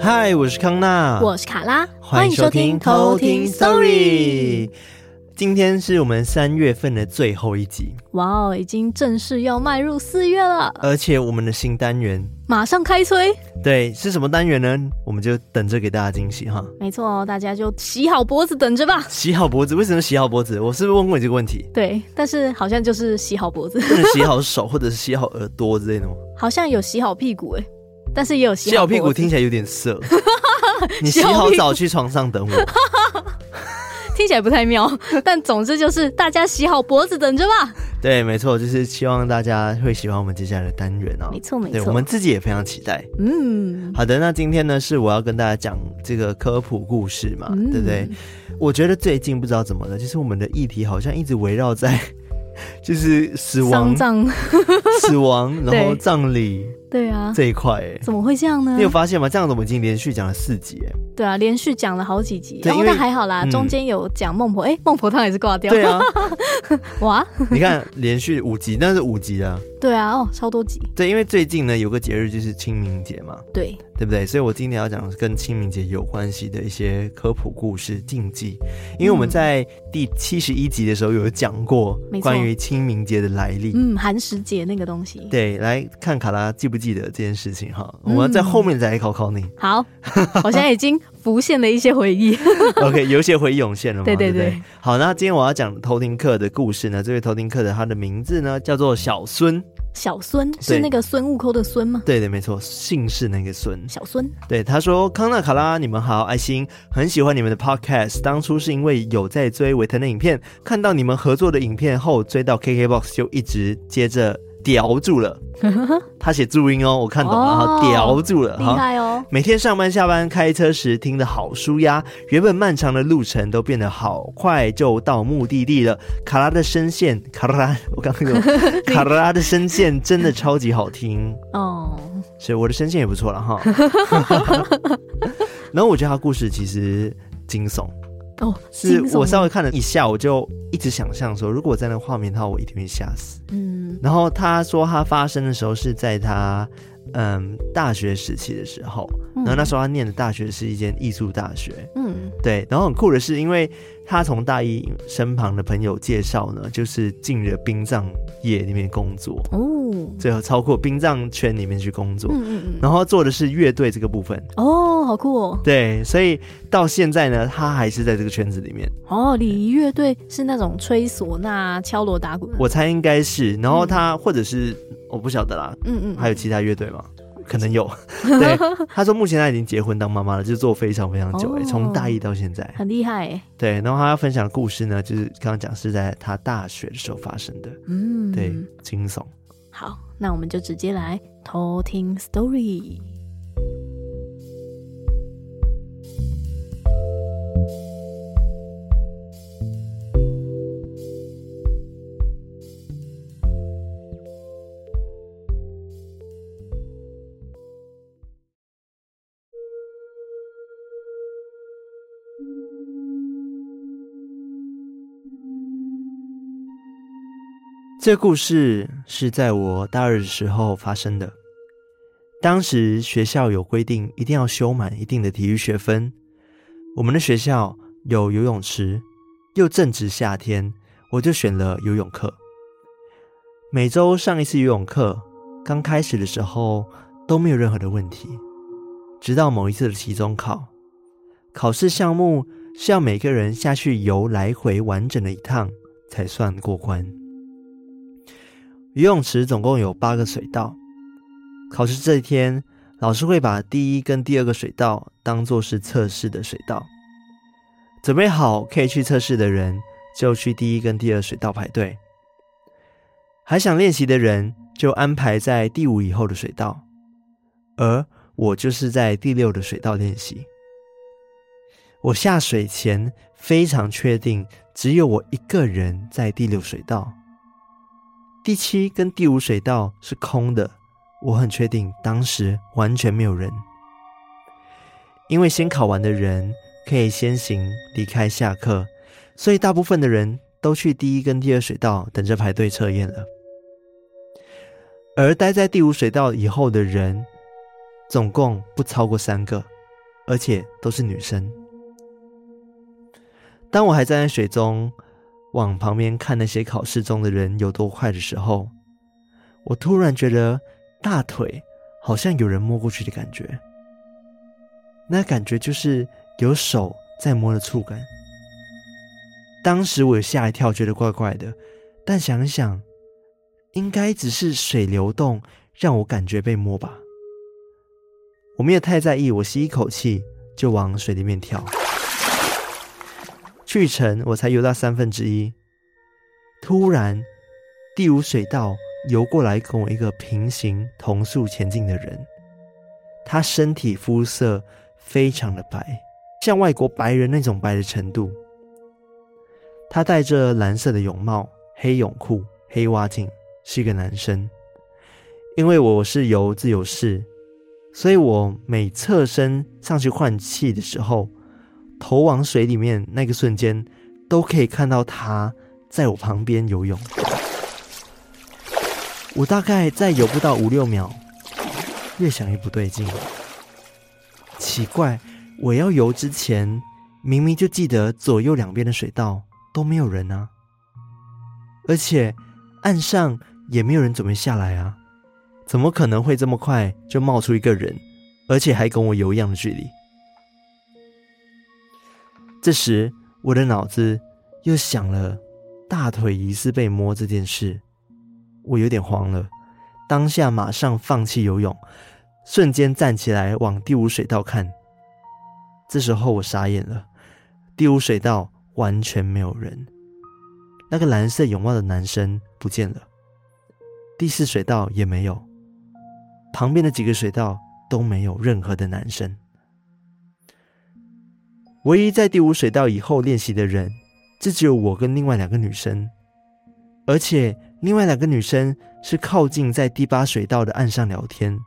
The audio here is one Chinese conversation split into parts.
嗨，我是康娜，我是卡拉，欢迎收听偷听 Story。今天是我们三月份的最后一集，哇哦，已经正式要迈入四月了，而且我们的新单元马上开催。对，是什么单元呢？我们就等着给大家惊喜哈。没错，大家就洗好脖子等着吧。洗好脖子？为什么洗好脖子？我是不是问过你这个问题？对，但是好像就是洗好脖子，洗好手或者是洗好耳朵之类的吗？好像有洗好屁股哎。但是也有洗好，洗好屁股听起来有点色。你洗好澡去床上等我，听起来不太妙。但总之就是大家洗好脖子等着吧。对，没错，就是希望大家会喜欢我们接下来的单元哦。没错，没错，对，我们自己也非常期待。嗯，好的，那今天呢是我要跟大家讲这个科普故事嘛，嗯、对不对？我觉得最近不知道怎么了，就是我们的议题好像一直围绕在。就是死亡、葬死亡，然后 葬礼，对啊，这一块，哎，怎么会这样呢？你有发现吗？这样子我们已经连续讲了四集，哎，对啊，连续讲了好几集，然后那还好啦，中间有讲孟婆，哎，孟婆汤也是挂掉，对啊，哇，你看连续五集，那是五集啊，对啊，哦，超多集，对，因为最近呢有个节日就是清明节嘛，对，对不对？所以我今天要讲跟清明节有关系的一些科普故事、禁忌，因为我们在第七十一集的时候有讲过关于清明节的来历，嗯，寒食节那个东西，对，来看卡拉记不记得这件事情哈？我们在后面再来考考你。好，我现在已经浮现了一些回忆，OK，有一些回忆涌现了吗？对对对，对对。好，那今天我要讲偷听客的故事呢，这位偷听客的他的名字呢叫做小孙。小孙是那个孙悟空的孙吗？对对，没错，姓氏那个孙。小孙。对，他说：“康纳卡拉，你们好，爱心很喜欢你们的 podcast。当初是因为有在追维腾的影片，看到你们合作的影片后，追到 KKBOX 就一直接着。”叼住了，他写注音哦，我看懂了，然后叼住了，厉害哦！每天上班下班开车时听的好舒压，原本漫长的路程都变得好快就到目的地了。卡拉的声线，卡拉，我刚刚说 卡拉的声线真的超级好听哦，所以我的声线也不错了哈。然后我觉得他故事其实惊悚。哦，是我稍微看了一下，我就一直想象说，如果在那个画面的话，我一定会吓死。嗯，然后他说他发生的时候是在他嗯大学时期的时候，然后那时候他念的大学是一间艺术大学。嗯，对，然后很酷的是，因为他从大一身旁的朋友介绍呢，就是进了殡葬业里面工作。哦。最后超过殡葬圈里面去工作，嗯嗯嗯，然后做的是乐队这个部分哦，好酷哦。对，所以到现在呢，他还是在这个圈子里面。哦，礼仪乐队是那种吹唢呐、敲锣打鼓。我猜应该是。然后他或者是我不晓得啦，嗯嗯，还有其他乐队吗？可能有。对，他说目前他已经结婚当妈妈了，就做非常非常久，哎，从大一到现在，很厉害。对，然后他要分享的故事呢，就是刚刚讲是在他大学的时候发生的。嗯，对，惊悚。好，那我们就直接来偷听 story。这故事是在我大二的时候发生的。当时学校有规定，一定要修满一定的体育学分。我们的学校有游泳池，又正值夏天，我就选了游泳课。每周上一次游泳课，刚开始的时候都没有任何的问题，直到某一次的期中考，考试项目是要每个人下去游来回完整的一趟才算过关。游泳池总共有八个水道，考试这一天，老师会把第一跟第二个水道当做是测试的水道。准备好可以去测试的人，就去第一跟第二水道排队；还想练习的人，就安排在第五以后的水道。而我就是在第六的水道练习。我下水前非常确定，只有我一个人在第六水道。第七跟第五水道是空的，我很确定当时完全没有人，因为先考完的人可以先行离开下课，所以大部分的人都去第一跟第二水道等着排队测验了。而待在第五水道以后的人，总共不超过三个，而且都是女生。当我还站在水中，往旁边看那些考试中的人有多快的时候，我突然觉得大腿好像有人摸过去的感觉。那感觉就是有手在摸的触感。当时我吓一跳，觉得怪怪的，但想一想，应该只是水流动让我感觉被摸吧。我没有太在意，我吸一口气就往水里面跳。去程我才游到三分之一，突然第五水道游过来跟我一个平行同速前进的人，他身体肤色非常的白，像外国白人那种白的程度。他戴着蓝色的泳帽、黑泳裤、黑蛙镜，是一个男生。因为我是游自由式，所以我每侧身上去换气的时候，头往水里面那个瞬间，都可以看到他在我旁边游泳。我大概再游不到五六秒，越想越不对劲。奇怪，我要游之前，明明就记得左右两边的水道。都没有人啊，而且岸上也没有人准备下来啊，怎么可能会这么快就冒出一个人，而且还跟我游一样的距离？这时我的脑子又想了大腿疑似被摸这件事，我有点慌了，当下马上放弃游泳，瞬间站起来往第五水道看。这时候我傻眼了，第五水道。完全没有人，那个蓝色泳帽的男生不见了，第四水道也没有，旁边的几个水道都没有任何的男生。唯一在第五水道以后练习的人，就只有我跟另外两个女生，而且另外两个女生是靠近在第八水道的岸上聊天，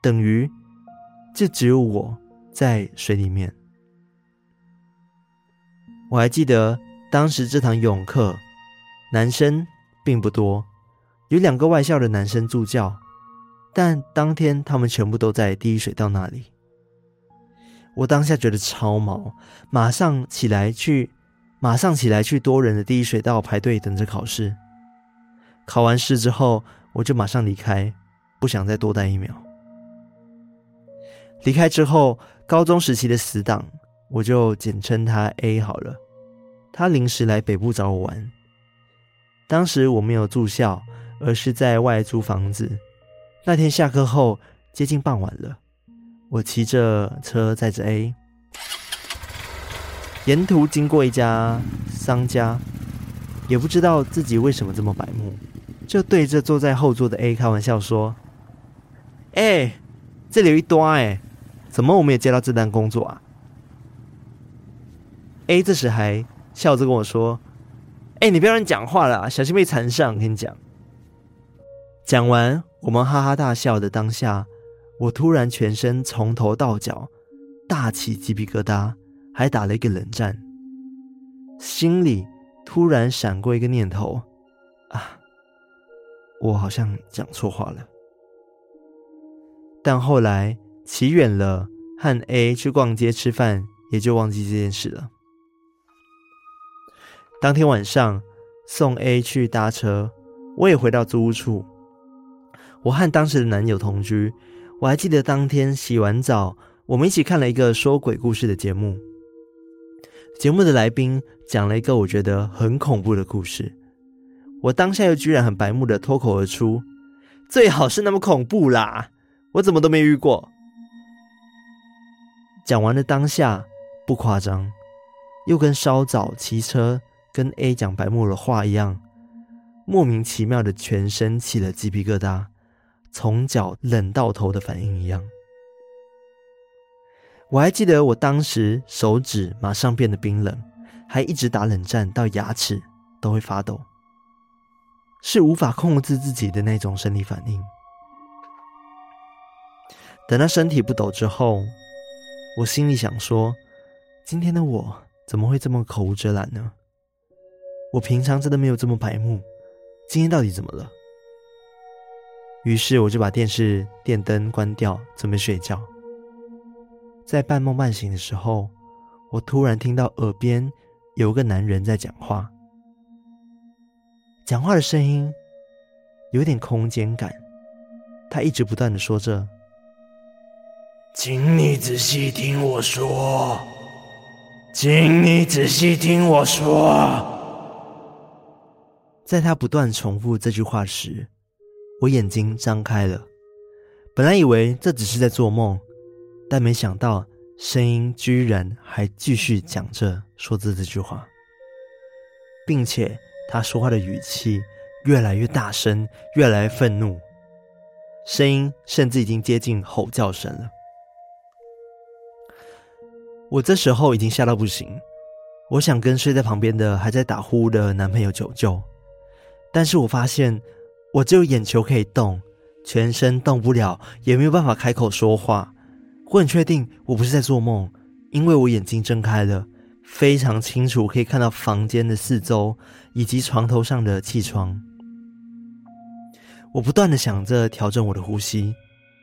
等于就只有我在水里面。我还记得当时这堂泳课，男生并不多，有两个外校的男生助教，但当天他们全部都在第一水道那里。我当下觉得超毛，马上起来去，马上起来去多人的第一水道排队等着考试。考完试之后，我就马上离开，不想再多待一秒。离开之后，高中时期的死党。我就简称他 A 好了。他临时来北部找我玩。当时我没有住校，而是在外租房子。那天下课后接近傍晚了，我骑着车载着 A，沿途经过一家商家，也不知道自己为什么这么白目，就对着坐在后座的 A 开玩笑说：“哎、这里有一端哎，怎么我们也接到这单工作啊？” A 这时还笑着跟我说：“哎、你不要乱讲话了，小心被缠上。”跟你讲。讲完，我们哈哈大笑的当下，我突然全身从头到脚大起鸡皮疙瘩，还打了一个冷战，心里突然闪过一个念头：啊，我好像讲错话了。但后来骑远了，和 A 去逛街吃饭，也就忘记这件事了。当天晚上送 A 去搭车，我也回到租屋处。我和当时的男友同居，我还记得当天洗完澡，我们一起看了一个说鬼故事的节目。节目的来宾讲了一个我觉得很恐怖的故事，我当下又居然很白目的脱口而出：“最好是那么恐怖啦，我怎么都没遇过。”讲完了当下不夸张，又跟稍早骑车。跟 A 讲白目的话一样，莫名其妙的全身起了鸡皮疙瘩，从脚冷到头的反应一样。我还记得我当时手指马上变得冰冷，还一直打冷战到牙齿都会发抖，是无法控制自己的那种生理反应。等到身体不抖之后，我心里想说：今天的我怎么会这么口无遮拦呢？我平常真的没有这么白目，今天到底怎么了？于是我就把电视电灯关掉，准备睡觉。在半梦半醒的时候，我突然听到耳边有个男人在讲话，讲话的声音有点空间感。他一直不断的说着：“请你仔细听我说，请你仔细听我说。”在他不断重复这句话时，我眼睛张开了，本来以为这只是在做梦，但没想到声音居然还继续讲着说着这句话，并且他说话的语气越来越大声，越来越愤怒，声音甚至已经接近吼叫声了。我这时候已经吓到不行，我想跟睡在旁边的还在打呼的男朋友求救，但是我发现。我只有眼球可以动，全身动不了，也没有办法开口说话。我很确定我不是在做梦，因为我眼睛睁开了，非常清楚可以看到房间的四周以及床头上的气窗。我不断的想着调整我的呼吸，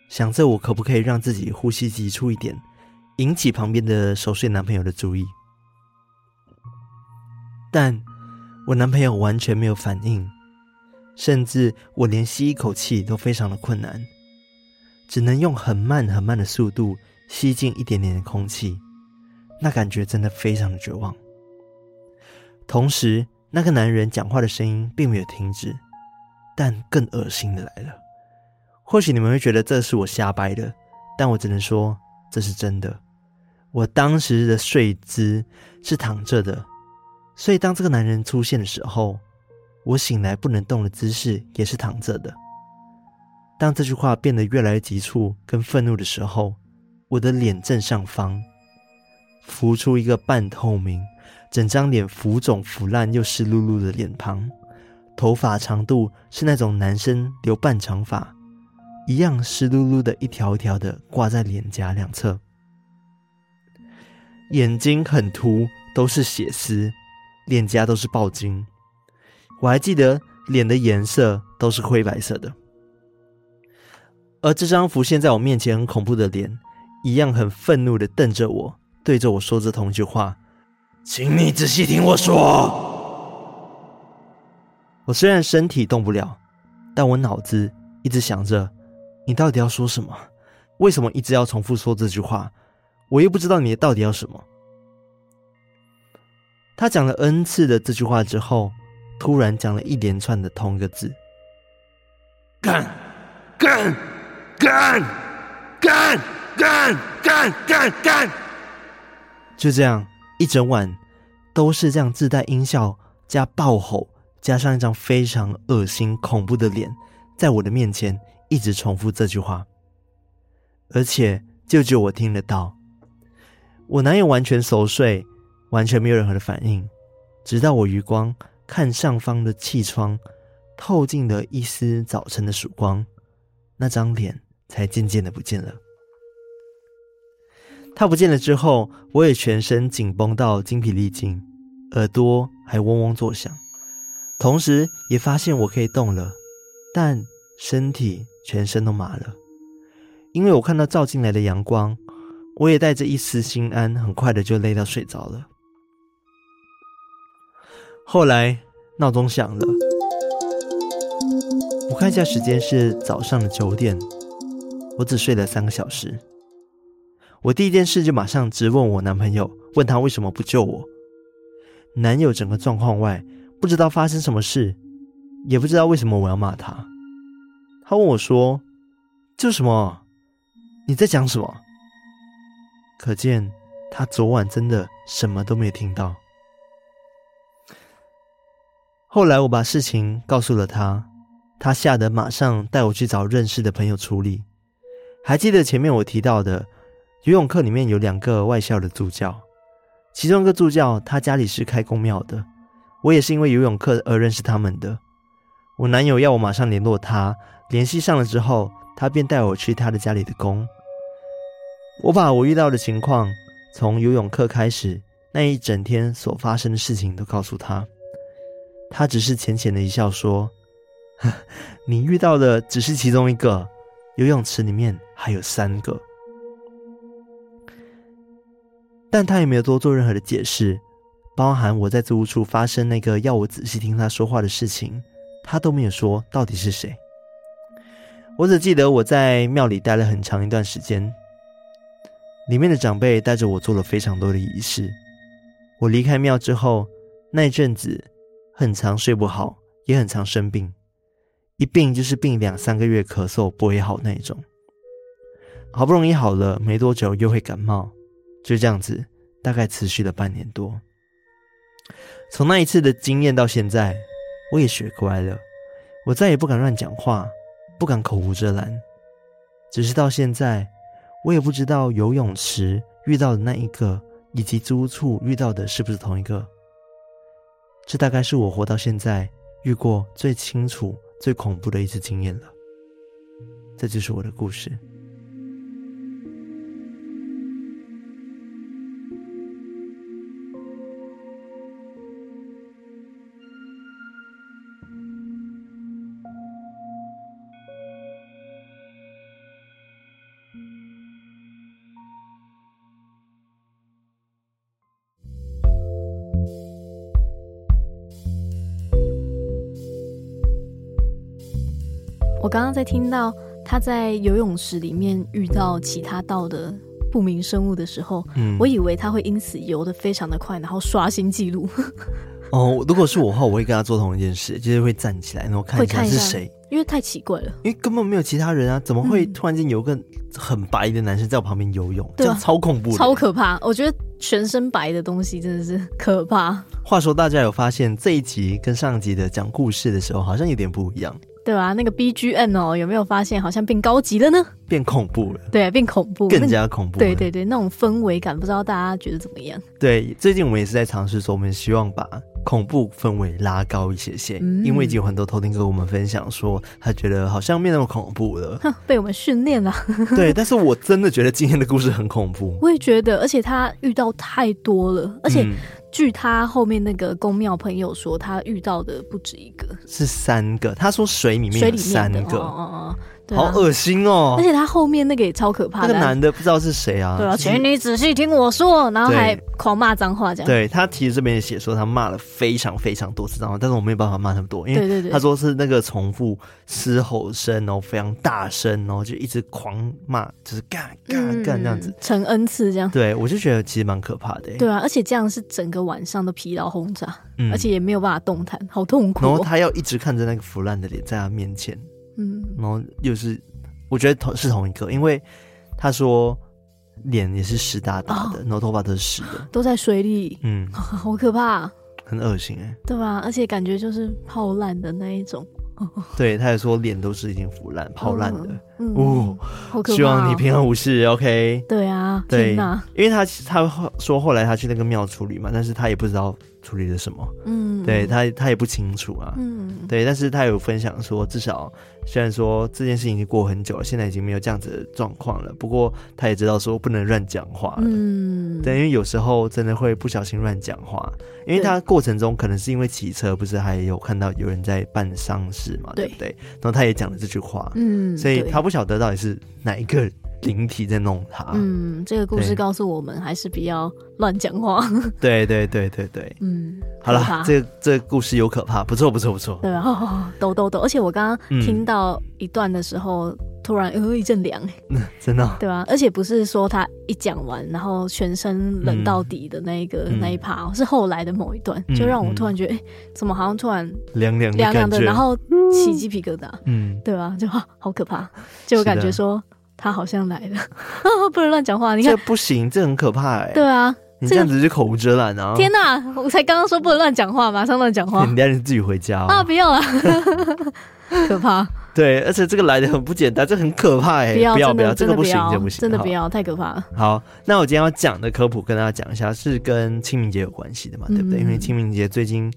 想着我可不可以让自己呼吸急促一点，引起旁边的熟睡男朋友的注意。但我男朋友完全没有反应。甚至我连吸一口气都非常的困难，只能用很慢很慢的速度吸进一点点的空气，那感觉真的非常的绝望。同时，那个男人讲话的声音并没有停止，但更恶心的来了。或许你们会觉得这是我瞎掰的，但我只能说这是真的。我当时的睡姿是躺着的，所以当这个男人出现的时候。我醒来不能动的姿势也是躺着的。当这句话变得越来越急促跟愤怒的时候，我的脸正上方浮出一个半透明、整张脸浮肿腐烂又湿漉漉的脸庞，头发长度是那种男生留半长发，一样湿漉漉的一条一条的挂在脸颊两侧，眼睛很凸，都是血丝，脸颊都是爆筋。我还记得脸的颜色都是灰白色的，而这张浮现在我面前很恐怖的脸，一样很愤怒的瞪着我，对着我说着同一句话：“请你仔细听我说。”我虽然身体动不了，但我脑子一直想着：你到底要说什么？为什么一直要重复说这句话？我又不知道你到底要什么。他讲了 N 次的这句话之后。突然讲了一连串的同一个字：干，干，干，干，干，干，干，干。就这样，一整晚都是这样自带音效加爆吼，加上一张非常恶心恐怖的脸，在我的面前一直重复这句话，而且就只有我听得到。我男友完全熟睡，完全没有任何的反应，直到我余光。看上方的气窗，透进了一丝早晨的曙光，那张脸才渐渐的不见了。他不见了之后，我也全身紧绷到精疲力尽，耳朵还嗡嗡作响，同时也发现我可以动了，但身体全身都麻了，因为我看到照进来的阳光，我也带着一丝心安，很快的就累到睡着了。后来闹钟响了，我看一下时间是早上的九点，我只睡了三个小时。我第一件事就马上质问我男朋友，问他为什么不救我。男友整个状况外，不知道发生什么事，也不知道为什么我要骂他。他问我说：“救什么？你在讲什么？”可见他昨晚真的什么都没有听到。后来我把事情告诉了他，他吓得马上带我去找认识的朋友处理。还记得前面我提到的游泳课里面有两个外校的助教，其中一个助教他家里是开公庙的，我也是因为游泳课而认识他们的。我男友要我马上联络他，联系上了之后，他便带我去他的家里的宫。我把我遇到的情况，从游泳课开始那一整天所发生的事情都告诉他。他只是浅浅的一笑，说：“你遇到的只是其中一个，游泳池里面还有三个。”但他也没有多做任何的解释，包含我在租屋处发生那个要我仔细听他说话的事情，他都没有说到底是谁。我只记得我在庙里待了很长一段时间，里面的长辈带着我做了非常多的仪式。我离开庙之后，那一阵子很常睡不好，也很常生病，一病就是病两三个月，咳嗽不会好那一种。好不容易好了，没多久又会感冒。就这样子，大概持续了半年多。从那一次的经验到现在，我也学乖了，我再也不敢乱讲话，不敢口无遮拦。只是到现在，我也不知道游泳池遇到的那一个，以及租屋处遇到的是不是同一个。这大概是我活到现在遇过最清楚、最恐怖的一次经验了。这就是我的故事。在听到他在游泳池里面遇到其他道的不明生物的时候，嗯，我以为他会因此游得非常的快，然后刷新记录。哦，如果是我的话，我会跟他做同一件事，就是会站起来，然后看一下是谁，因为太奇怪了，因为根本没有其他人啊，怎么会突然间有个很白的男生在我旁边游泳？嗯、这样超恐怖，超可怕。我觉得全身白的东西真的是可怕。话说，大家有发现这一集跟上集的讲故事的时候好像有点不一样？对啊？那个 BGM 哦，有没有发现好像变高级了呢？变恐怖了。对，变恐怖，更加恐怖。对对对，那种氛围感，不知道大家觉得怎么样？对，最近我们也是在尝试说，我们希望把恐怖氛围拉高一些些，嗯、因为已经有很多偷听跟我们分享说，他觉得好像没那么恐怖了。被我们训练了。对，但是我真的觉得今天的故事很恐怖。我也觉得，而且他遇到太多了，而且。嗯据他后面那个宫庙朋友说，他遇到的不止一个，是三个。他说水里面有三个。对好恶心哦！而且他后面那个也超可怕的，那个男的不知道是谁啊？对啊，请你仔细听我说，然后还狂骂脏话，这样。对，他其实这边也写说他骂了非常非常多次脏话，但是我没有办法骂那么多，因为他说是那个重复嘶吼声，然后非常大声，然后就一直狂骂，就是干干干这样子，成 N 次这样。对，我就觉得其实蛮可怕的。对啊，而且这样是整个晚上都疲劳轰炸，而且也没有办法动弹，好痛苦。然后他要一直看着那个腐烂的脸在他面前，嗯，然后又是。我觉得同是同一个，因为他说脸也是湿哒哒的，然后头发都是湿的，都在水里，嗯，好可怕，很恶心哎，对吧？而且感觉就是泡烂的那一种，对，他也说脸都是已经腐烂、泡烂的，哦，好可怕，希望你平安无事，OK？对啊，对，因为他他说后来他去那个庙处理嘛，但是他也不知道。处理了什么？嗯，对他，他也不清楚啊。嗯，对，但是他有分享说，至少虽然说这件事情已经过很久了，现在已经没有这样子的状况了。不过他也知道说不能乱讲话了。嗯，对，因为有时候真的会不小心乱讲话，因为他过程中可能是因为骑车，不是还有看到有人在办丧事嘛，对，对不对？然后他也讲了这句话，嗯，所以他不晓得到底是哪一个灵体在弄他。嗯，这个故事告诉我们，还是不要。乱讲话，对对对对对，嗯，好了，这这故事有可怕，不错不错不错，对啊，抖抖抖，而且我刚刚听到一段的时候，突然有一阵凉，真的，对吧？而且不是说他一讲完，然后全身冷到底的那一个那一趴，是后来的某一段，就让我突然觉得，哎，怎么好像突然凉凉凉凉的，然后起鸡皮疙瘩，嗯，对吧？就 好可怕，就感觉说他好像来了，不能乱讲话，你看这不行，这很可怕，哎，对啊。你这样子就口无遮拦啊！天哪，我才刚刚说不能乱讲话，马上乱讲话。你等下你自己回家啊！不要了，可怕。对，而且这个来的很不简单，这很可怕哎！不要不要，这个不行，这不行，真的不要，太可怕了。好，那我今天要讲的科普跟大家讲一下，是跟清明节有关系的嘛，对不对？因为清明节最近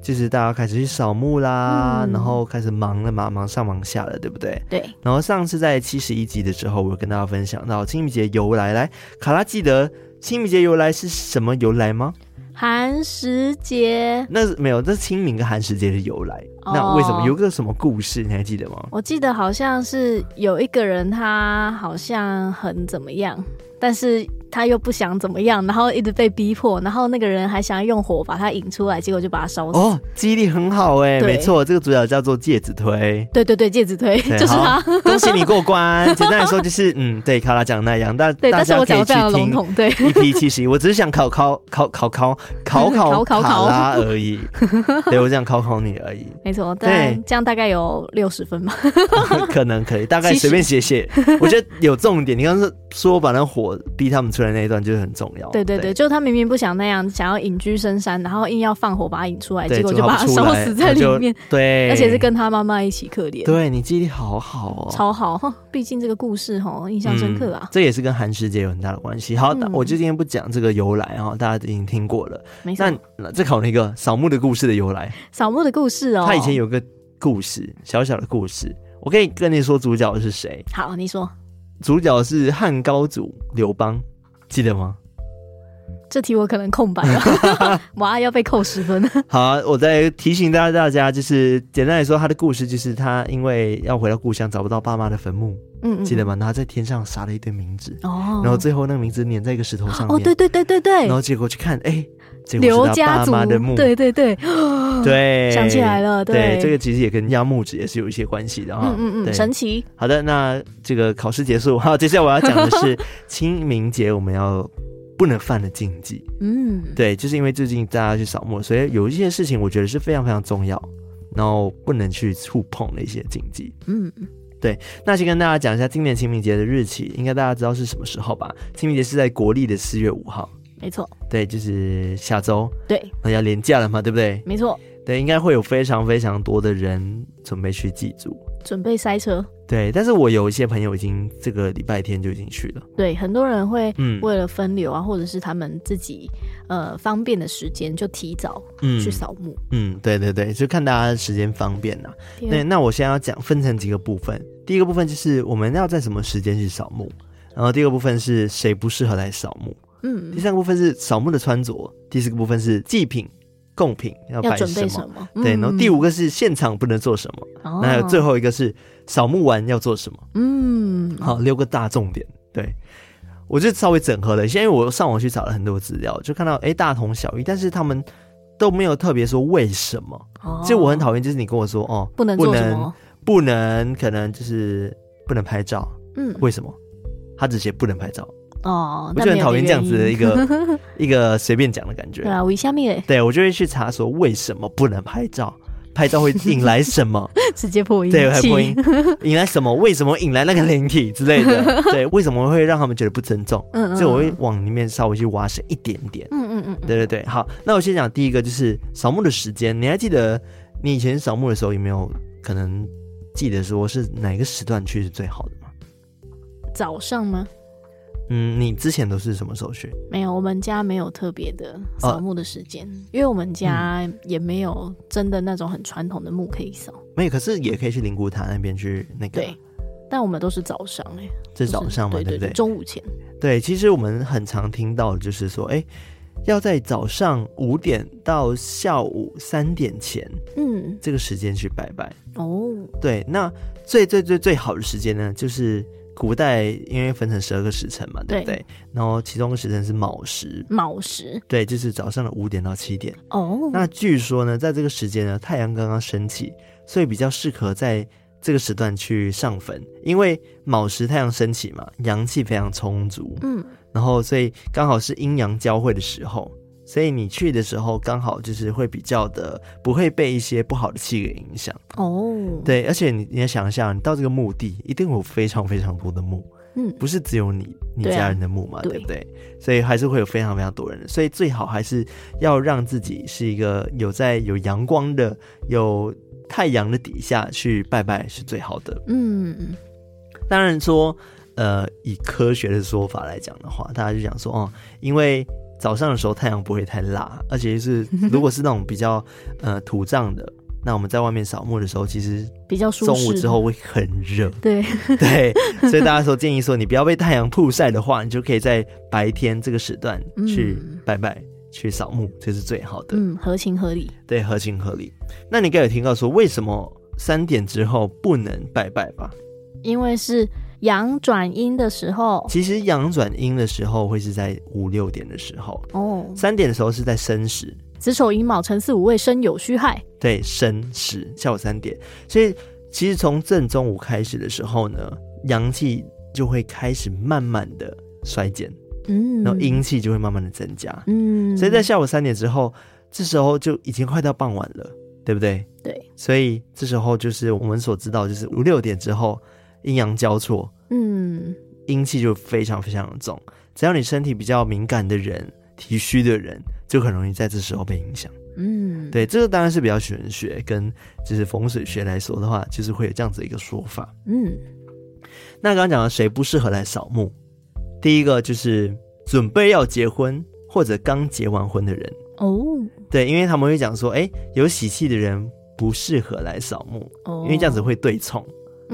就是大家开始去扫墓啦，然后开始忙了嘛，忙上忙下了，对不对？对。然后上次在七十一集的时候，我有跟大家分享到清明节由来，来，卡拉记得。清明节由来是什么由来吗？寒食节，那是没有，这是清明跟寒食节的由来。哦、那为什么有个什么故事？你还记得吗？我记得好像是有一个人，他好像很怎么样，但是。他又不想怎么样，然后一直被逼迫，然后那个人还想要用火把他引出来，结果就把他烧死。哦，记忆力很好哎，没错，这个主角叫做介子推。对对对，介子推就是他。恭喜你过关。简单来说就是，嗯，对，卡拉讲的那样，但大家可以去听。对一 p 七十一，我只是想考考考考考考考考考拉而已。对，我想考考你而已。没错，对，这样大概有六十分吧。可能可以，大概随便写写。我觉得有重点。你刚刚说把那火逼他们出来那一段就是很重要。对对对，对就他明明不想那样，想要隐居深山，然后硬要放火把他引出来，结果就把他烧死在里面。对，而且是跟他妈妈一起可怜。对，你记忆力好好哦，超好。毕竟这个故事哈印象深刻啊。嗯、这也是跟寒食节有很大的关系。好，嗯、我就今天不讲这个由来哈，大家已经听过了。没错。那再考那个扫墓的故事的由来。扫墓的故事哦，他以前有个故事，小小的故事，我可以跟你说主角是谁？好，你说。主角是汉高祖刘邦，记得吗？这题我可能空白了，哇，要被扣十分。好啊，我再提醒大家，大家就是简单来说，他的故事就是他因为要回到故乡，找不到爸妈的坟墓，嗯，嗯，记得吗？然后在天上撒了一堆名字，哦，然后最后那个名字粘在一个石头上面，哦，对对对对对，然后结果去看，哎，刘家族的墓，对对对。对，想起来了，对，对，这个其实也跟压墓址也是有一些关系的哈，嗯嗯嗯，神奇。好的，那这个考试结束，哈，接下来我要讲的是 清明节我们要。不能犯的禁忌，嗯，对，就是因为最近大家去扫墓，所以有一些事情我觉得是非常非常重要，然后不能去触碰的一些禁忌，嗯，对。那先跟大家讲一下今年清明节的日期，应该大家知道是什么时候吧？清明节是在国历的四月五号，没错，对，就是下周，对，那要连假了嘛，对不对？没错，对，应该会有非常非常多的人准备去祭祖。准备塞车，对，但是我有一些朋友已经这个礼拜天就已经去了。对，很多人会为了分流啊，嗯、或者是他们自己呃方便的时间，就提早去扫墓。嗯，对对对，就看大家的时间方便呐。对，那我现在要讲分成几个部分。第一个部分就是我们要在什么时间去扫墓，然后第二个部分是谁不适合来扫墓。嗯，第三个部分是扫墓的穿着，第四个部分是祭品。贡品要摆什么？对，然后第五个是现场不能做什么，那、嗯、还有最后一个是扫墓完要做什么？嗯，好，六个大重点。对，我就稍微整合了一下，因为我上网去找了很多资料，就看到哎、欸、大同小异，但是他们都没有特别说为什么。哦，其实我很讨厌就是你跟我说哦，不能做什么，不能可能就是不能拍照。嗯，为什么？他只写不能拍照。哦，我就很讨厌这样子的一个 一个随便讲的感觉。对啊，为什么？对，我就会去查说为什么不能拍照，拍照会引来什么？直接破音，对，还破音，引来什么？为什么引来那个灵体之类的？对，为什么会让他们觉得不尊重？嗯，嗯，所以我会往里面稍微去挖深一点点。嗯嗯嗯，对对对。好，那我先讲第一个，就是扫墓的时间。你还记得你以前扫墓的时候有没有可能记得说是哪个时段去是最好的吗？早上吗？嗯，你之前都是什么时候去？没有，我们家没有特别的扫墓的时间，啊、因为我们家也没有真的那种很传统的墓可以扫。没有，可是也可以去灵骨塔那边去那个。对，但我们都是早上哎、欸，是早上嘛，对，对，对，对不对？中午前。对，其实我们很常听到就是说，哎，要在早上五点到下午三点前，嗯，这个时间去拜拜。哦，对，那最最最最好的时间呢，就是。古代因为分成十二个时辰嘛，对不对？对，然后其中个时辰是卯时，卯时，对，就是早上的五点到七点。哦，那据说呢，在这个时间呢，太阳刚刚升起，所以比较适合在这个时段去上坟，因为卯时太阳升起嘛，阳气非常充足。嗯，然后所以刚好是阴阳交汇的时候。所以你去的时候刚好就是会比较的不会被一些不好的气给影响哦。对，而且你你要想一下，你到这个墓地一定有非常非常多的墓，嗯，不是只有你你家人的墓嘛，对，啊、对不对？所以还是会有非常非常多人的，所以最好还是要让自己是一个有在有阳光的、有太阳的底下去拜拜是最好的。嗯，当然说，呃，以科学的说法来讲的话，大家就讲说哦，因为。早上的时候太阳不会太辣，而且是 如果是那种比较呃土葬的，那我们在外面扫墓的时候，其实比较中午之后会很热。对 对，所以大家说建议说，你不要被太阳曝晒的话，你就可以在白天这个时段去拜拜，嗯、去扫墓，这是最好的。嗯，合情合理。对，合情合理。那你该有听到说，为什么三点之后不能拜拜吧？因为是阳转阴的时候。其实阳转阴的时候会是在五六点的时候。哦。三点的时候是在申时。子丑寅卯辰巳午未申酉戌亥。对，申时下午三点。所以其实从正中午开始的时候呢，阳气就会开始慢慢的衰减。嗯，然后阴气就会慢慢的增加，嗯，所以在下午三点之后，这时候就已经快到傍晚了，对不对？对，所以这时候就是我们所知道，就是五六点之后，阴阳交错，嗯，阴气就非常非常的重。只要你身体比较敏感的人，体虚的人，就很容易在这时候被影响。嗯，对，这个当然是比较玄学跟就是风水学来说的话，就是会有这样子一个说法。嗯，那刚刚讲的谁不适合来扫墓？第一个就是准备要结婚或者刚结完婚的人哦，对，因为他们会讲说，哎，有喜气的人不适合来扫墓，因为这样子会对冲。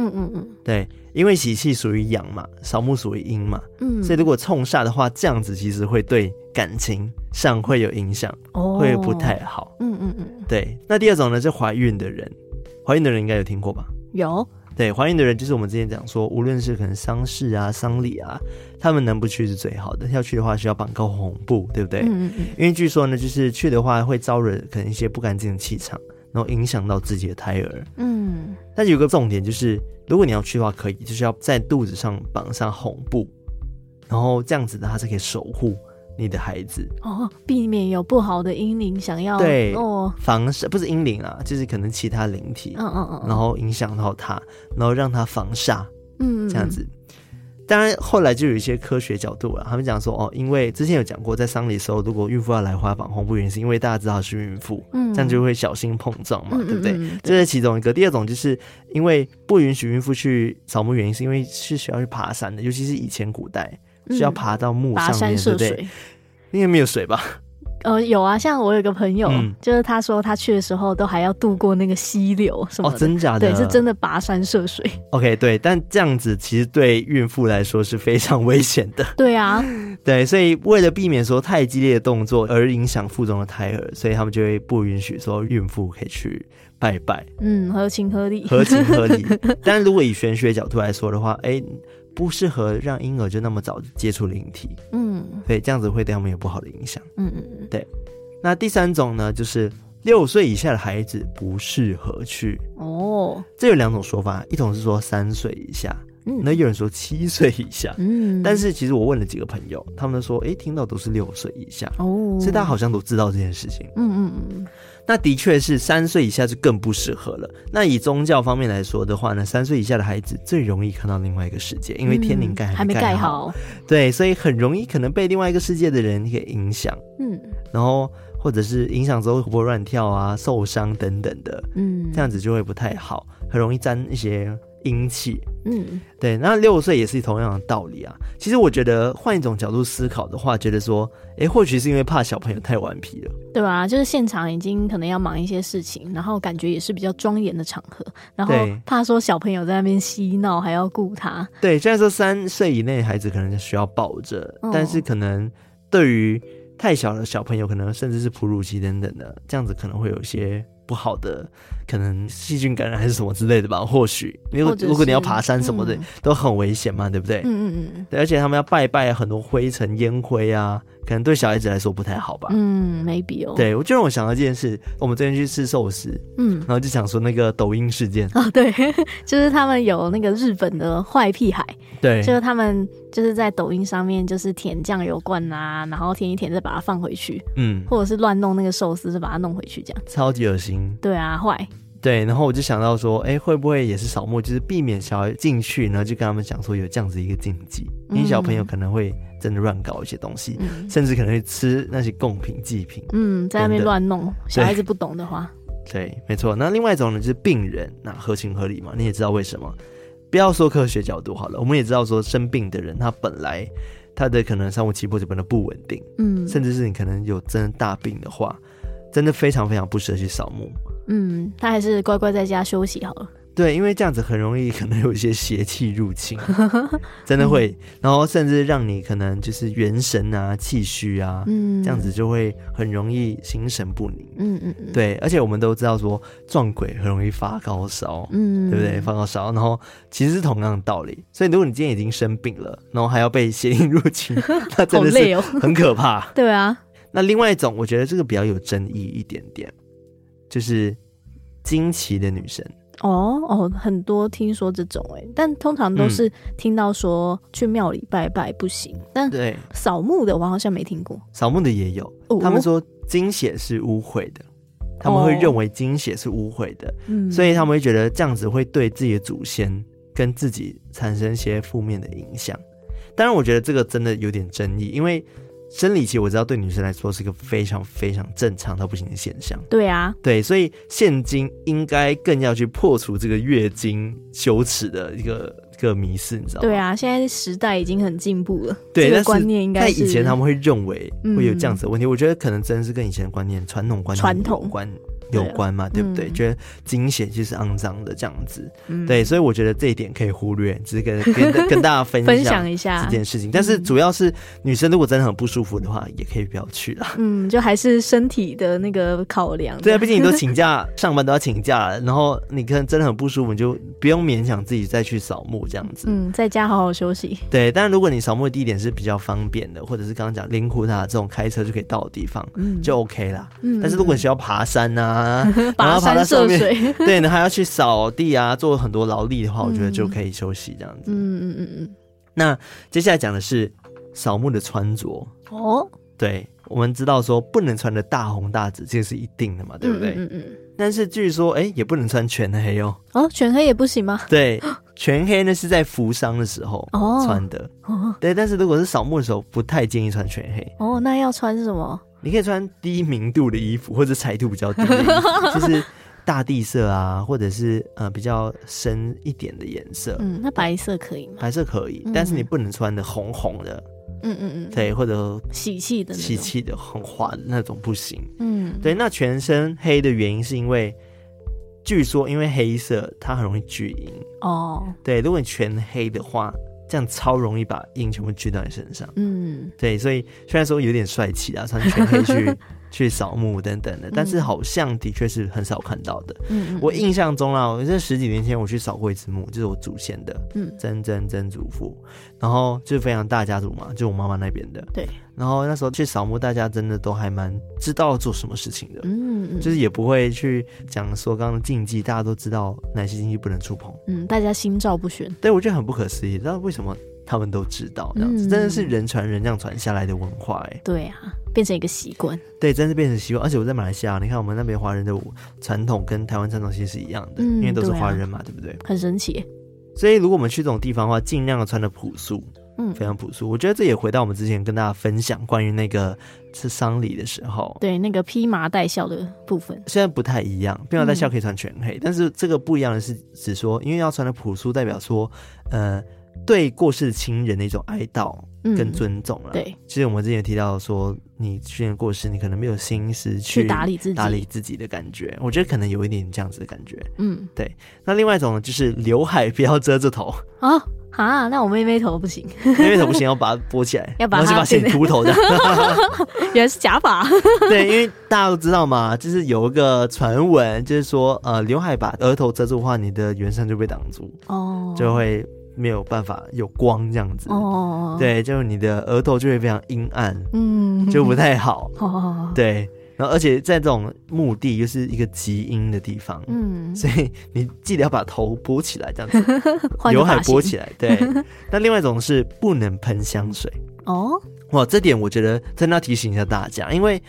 嗯嗯嗯，对，因为喜气属于阳嘛，扫墓属于阴嘛，嗯，所以如果冲煞的话，这样子其实会对感情上会有影响，会不太好。嗯嗯嗯，对。那第二种呢，是怀孕的人，怀孕的人应该有听过吧？有。对，怀孕的人就是我们之前讲说，无论是可能丧事啊、丧礼啊，他们能不去是最好的。要去的话，需要绑个红布，对不对？嗯嗯。因为据说呢，就是去的话会招惹可能一些不干净的气场，然后影响到自己的胎儿。嗯。但是有个重点就是，如果你要去的话，可以就是要在肚子上绑上红布，然后这样子的它是可以守护。你的孩子哦，避免有不好的阴灵想要对哦防煞，不是阴灵啊，就是可能其他灵体，嗯嗯嗯，然后影响到他，然后让他防煞，嗯，这样子。当然后来就有一些科学角度了，他们讲说哦，因为之前有讲过，在丧礼的时候，如果孕妇要来花房红布，原因是因为大家知道是孕妇，嗯，这样就会小心碰撞嘛，对不对？这是其中一个。第二种就是因为不允许孕妇去扫墓，原因是因为是需要去爬山的，尤其是以前古代。需要爬到墓上面，对不对？应该没有水吧？呃，有啊，像我有个朋友，嗯、就是他说他去的时候都还要渡过那个溪流什么的。哦，真假的？对，是真的跋山涉水。OK，对，但这样子其实对孕妇来说是非常危险的。对啊，对，所以为了避免说太激烈的动作而影响腹中的胎儿，所以他们就会不允许说孕妇可以去拜拜。嗯，合情合理，合情合理。但如果以玄学角度来说的话，哎。不适合让婴儿就那么早接触灵体，嗯，所以这样子会对他们有不好的影响，嗯嗯嗯，对。那第三种呢，就是六岁以下的孩子不适合去哦。这有两种说法，一种是说三岁以下，嗯，那有人说七岁以下，嗯，但是其实我问了几个朋友，他们都说，哎，听到都是六岁以下。哦，所以大家好像都知道这件事情，嗯嗯嗯。那的确是三岁以下就更不适合了。那以宗教方面来说的话呢，三岁以下的孩子最容易看到另外一个世界，因为天灵盖还没盖好，对，所以很容易可能被另外一个世界的人给影响，嗯，然后或者是影响之后活蹦乱跳啊、受伤等等的，嗯，这样子就会不太好，很容易沾一些。阴气，嗯，对，那六岁也是同样的道理啊。其实我觉得换一种角度思考的话，觉得说，哎，或许是因为怕小朋友太顽皮了，对吧？就是现场已经可能要忙一些事情，然后感觉也是比较庄严的场合，然后怕说小朋友在那边嬉闹还要顾他。对，虽然说三岁以内的孩子可能需要抱着，哦，但是可能对于太小的小朋友，可能甚至是哺乳期等等的，这样子可能会有一些。不好的，可能细菌感染还是什么之类的吧。或许，如果如果你要爬山什么的，嗯、都很危险嘛，对不对？嗯嗯嗯。对，而且他们要拜拜，很多灰尘烟灰啊，可能对小孩子来说不太好吧。嗯，maybe 哦。对，我就让我想到一件事，我们昨天去吃寿司，嗯，然后就想说那个抖音事件哦，对，就是他们有那个日本的坏屁孩，对，就是他们。就是在抖音上面，就是舔酱油罐啊，然后舔一舔再把它放回去，嗯，或者是乱弄那个寿司，就把它弄回去，这样超级恶心。对啊，坏。对，然后我就想到说，哎，会不会也是扫墓，就是避免小孩进去，然后就跟他们讲说有这样子一个禁忌，嗯、因为小朋友可能会真的乱搞一些东西，嗯、甚至可能会吃那些贡品祭品，嗯，在那边乱弄，小孩子不懂的话，对，没错。那另外一种呢，就是病人，那合情合理嘛，你也知道为什么。不要说科学角度好了，我们也知道说生病的人，他本来他的可能三五七步就变得不稳定，嗯，甚至是你可能有真的大病的话，真的非常非常不适合去扫墓，嗯，他还是乖乖在家休息好了。对，因为这样子很容易可能有一些邪气入侵，真的会，然后甚至让你可能就是元神啊、气虚啊，嗯，这样子就会很容易心神不宁，嗯嗯嗯，对，而且我们都知道说撞鬼很容易发高烧，嗯，对不对？发高烧，然后其实是同样的道理，所以如果你今天已经生病了，然后还要被邪灵入侵，那真的是很可怕，对啊。那另外一种，我觉得这个比较有争议一点点，就是惊奇的女生。哦哦，很多听说这种哎，但通常都是听到说去庙里拜拜不行。嗯、但对扫墓的，我好像没听过。扫墓的也有，哦、他们说精血是污秽的，他们会认为精血是污秽的，哦、所以他们会觉得这样子会对自己的祖先跟自己产生一些负面的影响。当然，我觉得这个真的有点争议，因为。生理期我知道对女生来说是一个非常非常正常到不行的现象。对啊，对，所以现今应该更要去破除这个月经羞耻的一个一个迷思，你知道吗？对啊，现在时代已经很进步了，对，这个观念应该是。在以前他们会认为会有这样子的问题，嗯、我觉得可能真的是跟以前的观念、传统观念有关。有关嘛，对，不对？嗯、觉得惊险就是肮脏的这样子，嗯、对，所以我觉得这一点可以忽略，只是跟 跟跟大家分享，分享一下这件事情。但是主要是女生如果真的很不舒服的话，也可以不要去了。嗯，就还是身体的那个考量。对啊，毕竟你都请假上班都要请假了，然后你可能真的很不舒服，你就不用勉强自己再去扫墓这样子。嗯，在家好好休息。对，但如果你扫墓的地点是比较方便的，或者是刚刚讲灵湖塔这种开车就可以到的地方，嗯，就 OK 啦。嗯，但是如果你需要爬山啊。啊，然后爬到上面，对，你还要去扫地啊，做很多劳力的话，我觉得就可以休息这样子。嗯嗯嗯嗯。那接下来讲的是扫墓的穿着哦。对，我们知道说不能穿的大红大紫，这个是一定的嘛，对不对？嗯嗯。但是据说，哎，也不能穿全黑哦。哦，全黑也不行吗？对，全黑呢是在扶丧的时候穿的。哦。对，但是如果是扫墓的时候，不太建议穿全黑。哦，那要穿什么？你可以穿低明度的衣服，或者彩度比较低的衣服，就是大地色啊，或者是呃比较深一点的颜色。嗯，那白色可以吗？白色可以，但是你不能穿的红红的。嗯嗯嗯，对，或者喜气的、喜气的、很滑的那种不行。嗯，对，那全身黑的原因是因为，据说因为黑色它很容易聚阴。哦，对，如果你全黑的话。这样超容易把印全部聚到你身上，嗯，对，所以虽然说有点帅气啊，穿全黑去去扫墓等等的，嗯、但是好像的确是很少看到的。嗯，我印象中啊，我这十几年前我去扫过一次墓，就是我祖先的，嗯，曾曾曾祖父，然后就是非常大家族嘛，就我妈妈那边的，对。然后那时候去扫墓，大家真的都还蛮知道做什么事情的，嗯，嗯，就是也不会去讲说刚刚的禁忌，大家都知道哪些禁忌不能触碰，嗯，大家心照不宣。对，我觉得很不可思议，知道为什么他们都知道这样子，嗯、真的是人传人这样传下来的文化，哎，对啊，变成一个习惯，对，真是变成习惯。而且我在马来西亚，你看我们那边华人的传统跟台湾传统其实是一样的，嗯、因为都是华人嘛，对，啊、对不对？很神奇。所以如果我们去这种地方的话，尽量的穿的朴素。嗯，非常朴素。我觉得这也回到我们之前跟大家分享关于那个吃丧礼的时候，对那个披麻戴孝的部分，现在不太一样。披麻戴孝可以穿全黑，嗯、但是这个不一样的是，只说因为要穿的朴素，代表说，呃，对过世的亲人的一种哀悼跟尊重了、嗯。对，其实我们之前提到说，你去年过世，你可能没有心思去打理自己，打理自己的感觉。我觉得可能有一点这样子的感觉。嗯，对。那另外一种呢，就是刘海不要遮着头啊。啊，那我妹妹头不行，妹妹头不行，要把它拨起来，要把它把剪秃头的，原来是假发。对，因为大家都知道嘛，就是有一个传闻，就是说，呃，刘海把额头遮住的话，你的元神就被挡住，哦，就会没有办法有光这样子。哦，对，就是你的额头就会非常阴暗，嗯，就不太好。哦，对。然后，而且在这种墓地又是一个极阴的地方，嗯，所以你记得要把头拨起来，这样子，刘海拨起来。对，那另外一种是不能喷香水哦。哇，这点我觉得真的要提醒一下大家，因为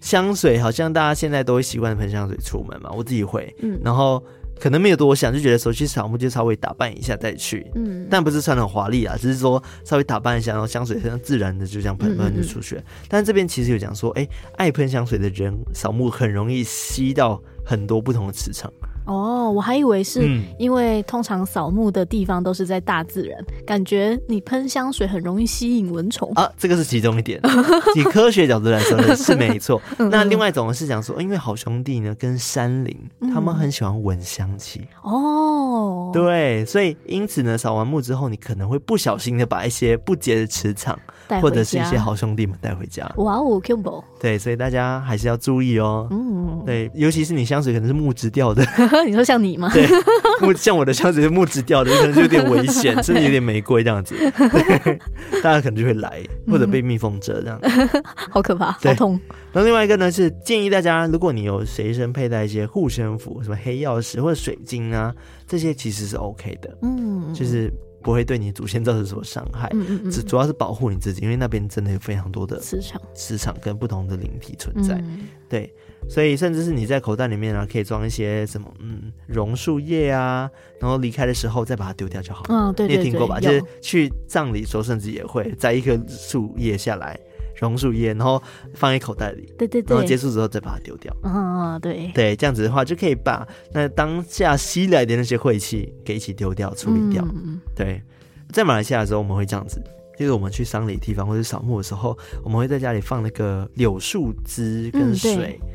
香水好像大家现在都会习惯喷香水出门嘛，我自己会，嗯，然后。可能没有多想，就觉得说去扫墓就稍微打扮一下再去，嗯，但不是穿的很华丽啊，只是说稍微打扮一下，然后香水非常自然的就这样喷喷就出去。了嗯嗯，但这边其实有讲说，哎、欸，爱喷香水的人扫墓很容易吸到很多不同的磁场。哦，我还以为是因为通常扫墓的地方都是在大自然，嗯、感觉你喷香水很容易吸引蚊虫啊。这个是其中一点，以科学角度来说呢是没错。那另外一种是讲说，因为好兄弟呢跟山林，嗯、他们很喜欢闻香气哦。对，所以因此呢，扫完墓之后，你可能会不小心的把一些不洁的磁场。或者是一些好兄弟们带回家。哇哦，combo！。对，所以大家还是要注意哦。嗯，对，尤其是你香水可能是木质调的。你说像你吗？对，木像我的香水是木质调的，可能就有点危险，甚至有点玫瑰这样子。对，大家可能就会来，或者被蜜蜂蛰这样子。好可怕，好痛。然后另外一个呢是建议大家，如果你有随身佩戴一些护身符，什么黑曜石或者水晶啊，这些其实是 OK 的。嗯，就是。不会对你祖先造成什么伤害，嗯嗯嗯，只主要是保护你自己，因为那边真的有非常多的磁场，磁场跟不同的灵体存在，嗯、对，所以甚至是你在口袋里面啊，可以装一些什么，嗯，榕树叶啊，然后离开的时候再把它丢掉就好了。嗯，对，对，对，你也听过吧？就是去葬礼时候，甚至也会摘一棵树叶下来。榕树叶，然后放在口袋里，对对对，然后结束之后再把它丢掉。嗯，对对，这样子的话就可以把那当下吸来的那些晦气给一起丢掉、处理掉。嗯，对，在马来西亚的时候我们会这样子，就是我们去丧礼地方或者扫墓的时候，我们会在家里放那个柳树枝跟水。嗯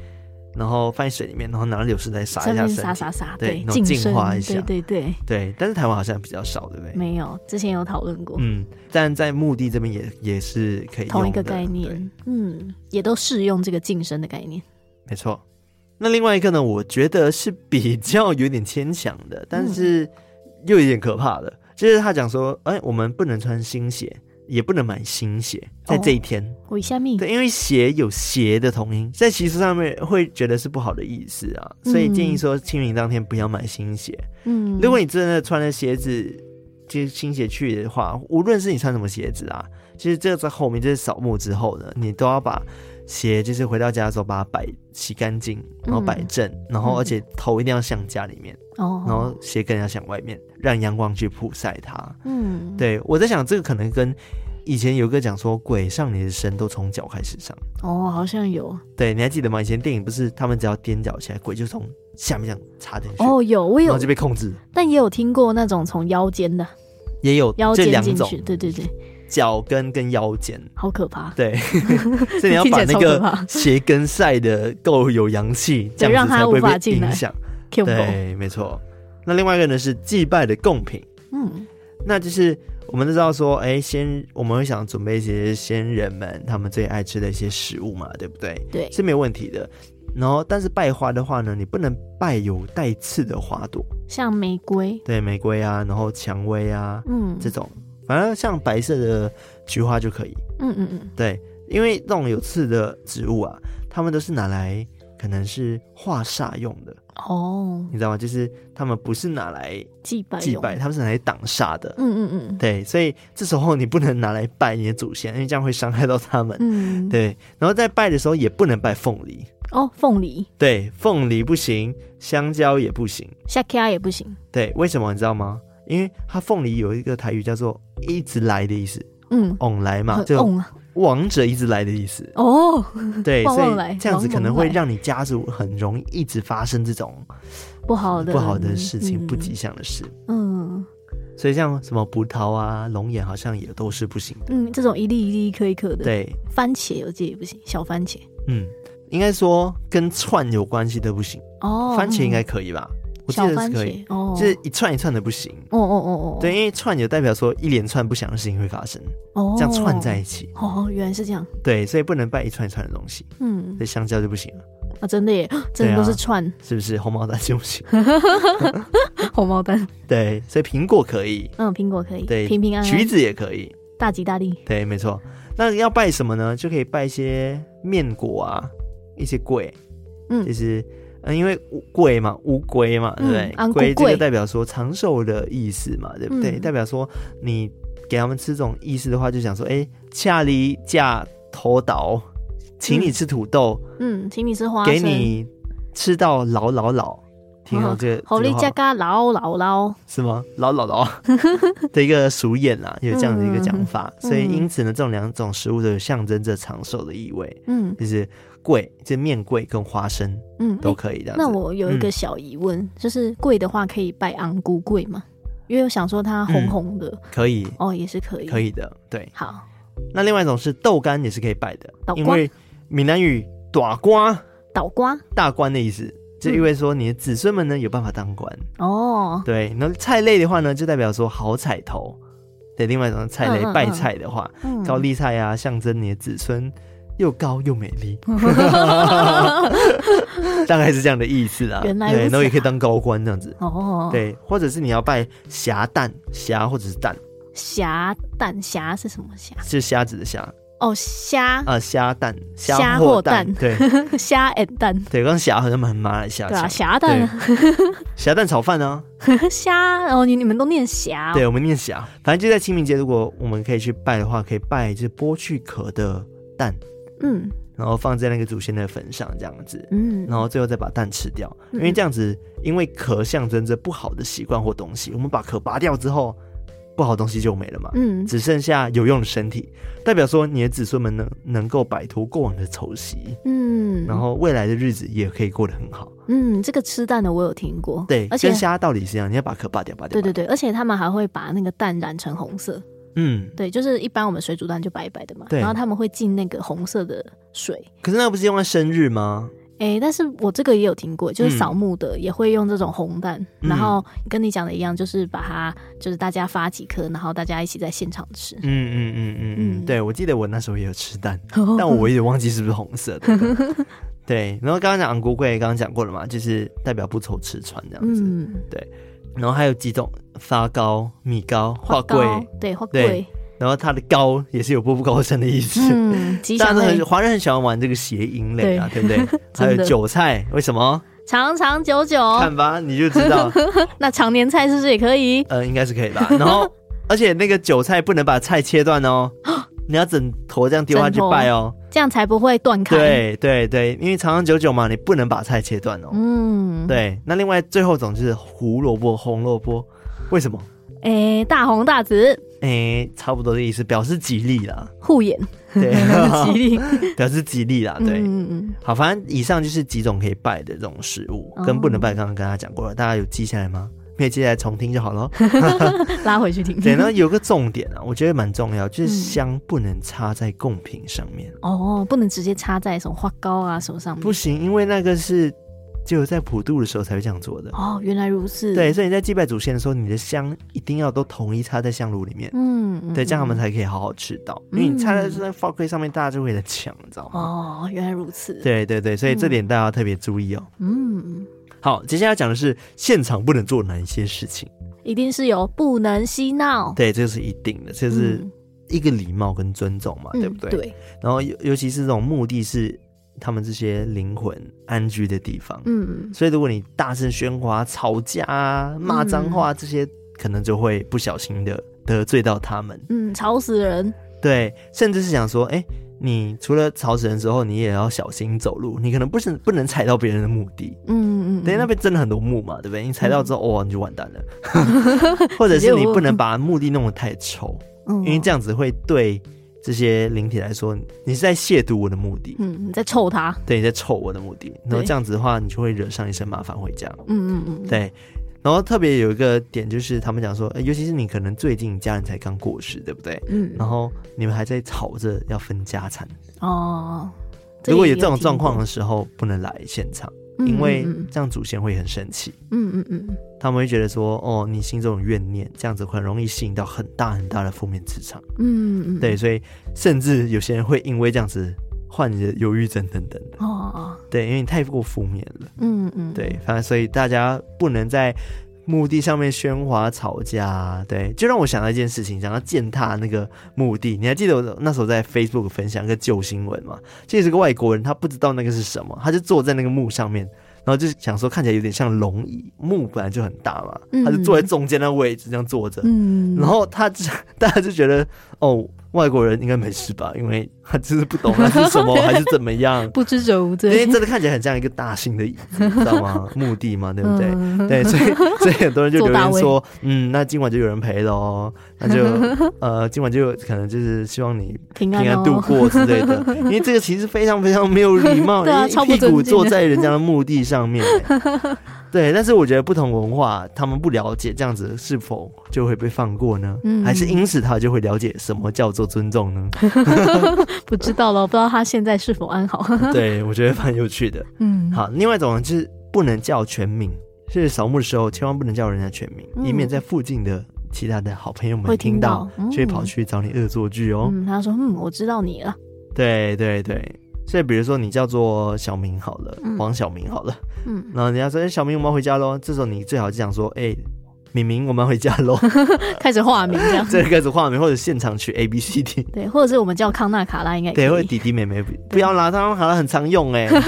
然后放在水里面，然后拿柳树来撒一下水，撒撒撒，对，然后净化一下，对对对对。但是台湾好像比较少，对不对？没有，之前有讨论过。嗯，但在墓地这边也也是可以同一个概念，嗯，也都适用这个净身的概念。没错。那另外一个呢，我觉得是比较有点牵强的，但是又有点可怕的，嗯、就是他讲说，哎，我们不能穿新鞋。也不能买新鞋，在这一天。为什么？对，因为鞋有鞋的同音，在习俗上面会觉得是不好的意思啊，所以建议说清明当天不要买新鞋。嗯，如果你真的穿了鞋子，就是新鞋去的话，无论是你穿什么鞋子啊，其实这个在后面就是扫墓之后呢，你都要把鞋就是回到家的时候把它摆洗干净，然后摆正，嗯、然后而且头一定要向家里面。哦，然后鞋跟要向外面，让阳光去曝晒它。嗯，对，我在想这个可能跟以前有个讲说鬼上你的身都从脚开始上。哦，好像有。对，你还记得吗？以前电影不是他们只要踮脚起来，鬼就从下面这样插进去。哦，有，我有，然后就被控制。但也有听过那种从腰间的，也有腰间进去。对对对，脚跟跟腰间，好可怕。对，所以你要把那个鞋跟晒的够有阳气，这样子才不会被影响。对，没错。那另外一个呢是祭拜的贡品，嗯，那就是我们都知道说，哎，先我们会想准备一些先人们他们最爱吃的一些食物嘛，对不对？对，是没有问题的。然后，但是拜花的话呢，你不能拜有带刺的花朵，像玫瑰，对，玫瑰啊，然后蔷薇啊，嗯，这种，反正像白色的菊花就可以。嗯嗯嗯，对，因为这种有刺的植物啊，他们都是拿来可能是化煞用的。哦，你知道吗？就是他们不是拿来祭拜祭拜，他们是拿来挡煞的。嗯嗯嗯，对，所以这时候你不能拿来拜你的祖先，因为这样会伤害到他们。嗯，对。然后在拜的时候也不能拜凤梨。哦，凤梨。对，凤梨不行，香蕉也不行，虾卡也不行。对，为什么你知道吗？因为它凤梨有一个台语叫做“一直来”的意思。嗯，往来嘛，就。王者一直来的意思哦，对，所以这样子可能会让你家族很容易一直发生这种不好的不好的事情、不吉祥的事。嗯，所以像什么葡萄啊、龙眼好像也都是不行的。嗯，这种一粒一粒、一颗一颗的，对，番茄我记得也不行，小番茄。嗯，应该说跟串有关系的不行。哦，番茄应该可以吧？我记得是可以，哦，就是一串一串的不行。哦哦哦哦，对，因为串就代表说一连串不祥的事情会发生。哦，这样串在一起。哦，原来是这样。对，所以不能拜一串一串的东西。嗯，这香蕉就不行了。啊，真的耶，真的都是串，是不是？红毛丹就不行。红毛丹。对，所以苹果可以。嗯，苹果可以。对，平平安安。橘子也可以。大吉大利。对，没错。那要拜什么呢？就可以拜一些面果啊，一些桂。嗯，就是。嗯，因为龟嘛，乌龟嘛，对不对？龟这个代表说长寿的意思嘛，对不对？代表说你给他们吃这种意思的话，就想说，哎，恰里架头岛，请你吃土豆，嗯，请你吃花生，给你吃到老老老，听到这个，好利加嘎老老老是吗？老老老 的一个俗谚啊，有这样的一个讲法。嗯、所以因此呢，这种两种食物都有象征着长寿的意味。嗯，就是桂，这面桂跟花生，嗯，都可以的。那我有一个小疑问，嗯、就是桂的话可以拜昂菇桂吗？因为我想说它红红的，嗯、可以哦，也是可以，可以的。对，好。那另外一种是豆干，也是可以拜的，因为闽南语“大官”倒瓜大官的意思。就意味说你的子孙们呢有办法当官哦，对。那菜类的话呢，就代表说好彩头。对，另外一种菜类拜菜的话，嗯嗯嗯高丽菜啊，象征你的子孙又高又美丽，大概是这样的意思啊。原来对，然后也可以当高官这样子。哦。对，或者是你要拜霞蛋虾或者是蛋。霞蛋虾是什么虾？是虾子的虾。哦，虾。啊，虾蛋，虾或蛋，对，虾 and 蛋，对，刚虾好像很马来西亚，对啊，虾蛋，虾蛋炒饭呢，虾，哦，你你们都念虾，对，我们念虾，反正就在清明节，如果我们可以去拜的话，可以拜就是剥去壳的蛋，嗯，然后放在那个祖先的坟上这样子，嗯，然后最后再把蛋吃掉，因为这样子，因为壳象征着不好的习惯或东西，我们把壳拔掉之后。不好东西就没了嘛，嗯，只剩下有用的身体，代表说你的子孙们能能够摆脱过往的丑习，嗯，然后未来的日子也可以过得很好，嗯，这个吃蛋的我有听过，对，而且跟虾道理是一样，你要把壳拔掉，拔掉，对对对，而且他们还会把那个蛋染成红色，嗯，对，就是一般我们水煮蛋就白白的嘛，然后他们会进那个红色的水，可是那不是用在生日吗？哎、欸，但是我这个也有听过，就是扫墓的也会用这种红蛋，嗯、然后跟你讲的一样，就是把它，就是大家发几颗，然后大家一起在现场吃。嗯嗯嗯嗯嗯，对，我记得我那时候也有吃蛋，但我也忘记是不是红色的。对，然后刚刚讲昂古贵，刚刚讲过了嘛，就是代表不愁吃穿这样子。嗯，对，然后还有几种发糕、米糕、花桂，对，花桂。然后它的高也是有步步高升的意思，嗯，但是很华人很喜欢玩这个谐音类啊，对，不对？还有韭菜，为什么？长长久久，看吧，你就知道。那常年菜是不是也可以？呃，应该是可以吧。然后，而且那个韭菜不能把菜切断哦，你要整坨这样丢下去拜哦，这样才不会断开。对对对，因为长长久久嘛，你不能把菜切断哦。嗯，对。那另外最后一种就是胡萝卜、红萝卜，为什么？哎，大红大紫。哎、欸，差不多的意思，表示吉利啦，护眼，对，吉利，表示吉利啦，对，嗯嗯，好，反正以上就是几种可以拜的这种食物，哦、跟不能拜，刚刚跟大家讲过了，大家有记下来吗？没有记下来重听就好了，拉回去听。对，然后有个重点啊，我觉得蛮重要，就是香不能插在贡品上面，嗯、哦，不能直接插在什么花糕啊什么上面，不行，因为那个是。只有在普渡的时候才会这样做的哦，原来如此。对，所以你在祭拜祖先的时候，你的香一定要都统一插在香炉里面。嗯，嗯对，这样他们才可以好好吃到。嗯、因为你插在在花柜上面，大家就会来抢，你知道吗？哦，原来如此。对对对，所以这点大家要特别注意哦。嗯，好，接下来讲的是现场不能做哪一些事情，一定是有不能嬉闹。对，这是一定的，这是一个礼貌跟尊重嘛，嗯、对不对？对。然后尤尤其是这种目的是。他们这些灵魂安居的地方，嗯，所以如果你大声喧哗、吵架啊、骂脏话，这些可能就会不小心的得罪到他们，嗯，吵死人。对，甚至是想说，哎，你除了吵死人之后，你也要小心走路，你可能不是不能踩到别人的墓地，嗯嗯，对，那边真的很多墓嘛，对不对？你踩到之后，哇，你就完蛋了，或者是你不能 把墓地弄得太臭，因为这样子会对。这些灵体来说，你是在亵渎我的墓地，嗯，你在臭他，对，你在臭我的墓地，然后这样子的话，你就会惹上一身麻烦回家，嗯嗯嗯，对，然后特别有一个点就是，他们讲说，尤其是你可能最近家人才刚过世，对不对？嗯，然后你们还在吵着要分家产，哦，如果有这种状况的时候，不能来现场。因为这样祖先会很生气，嗯嗯嗯，他们会觉得说，哦，你心中有怨念，这样子很容易吸引到很大很大的负面磁场，嗯嗯，对，所以甚至有些人会因为这样子患你的忧郁症等等的，哦哦，对，因为你太过负面了，嗯嗯，对，反正所以大家不能在。墓地上面喧哗吵架，对，就让我想到一件事情，想要践踏那个墓地。你还记得我那时候在 Facebook 分享一个旧新闻吗？其实是个外国人，他不知道那个是什么，他就坐在那个墓上面，然后就想说看起来有点像龙椅，墓本来就很大嘛，他就坐在中间的位置这样坐着，嗯，然后他 大家就觉得哦，外国人应该没事吧，因为他就是不懂那是什么 还是怎么样，不知者无罪。因为真的看起来很像一个大型的椅子，你知道吗？墓地嘛，对不对？嗯、对，所以 所以很多人就留言说，嗯，那今晚就有人陪喽，那就呃今晚就可能就是希望你平安度过之类的。因为这个其实非常非常没有礼貌，啊、一屁股坐在人家的墓地上面。对，但是我觉得不同文化，他们不了解这样子是否就会被放过呢？嗯，还是因此他就会了解什么叫做尊重呢？不知道了，不知道他现在是否安好。对，我觉得蛮有趣的。嗯，好，另外一种就是不能叫全名，是扫墓的时候千万不能叫人家全名，嗯、以免在附近的其他的好朋友们听到，就会、嗯、跑去找你恶作剧哦。嗯，他说：“嗯，我知道你了。”对对对。所以，比如说你叫做小明好了，嗯、黄小明好了，嗯，然后人家说：“哎、欸，小明，我们要回家喽。”这时候你最好就想说：“哎、欸，明明，我们要回家喽。”开始化名这样，这开始化名或者现场取 A B C D，对，或者是我们叫康纳卡拉应该对，或者弟弟妹妹。不要啦，康纳卡拉很常用哎、欸，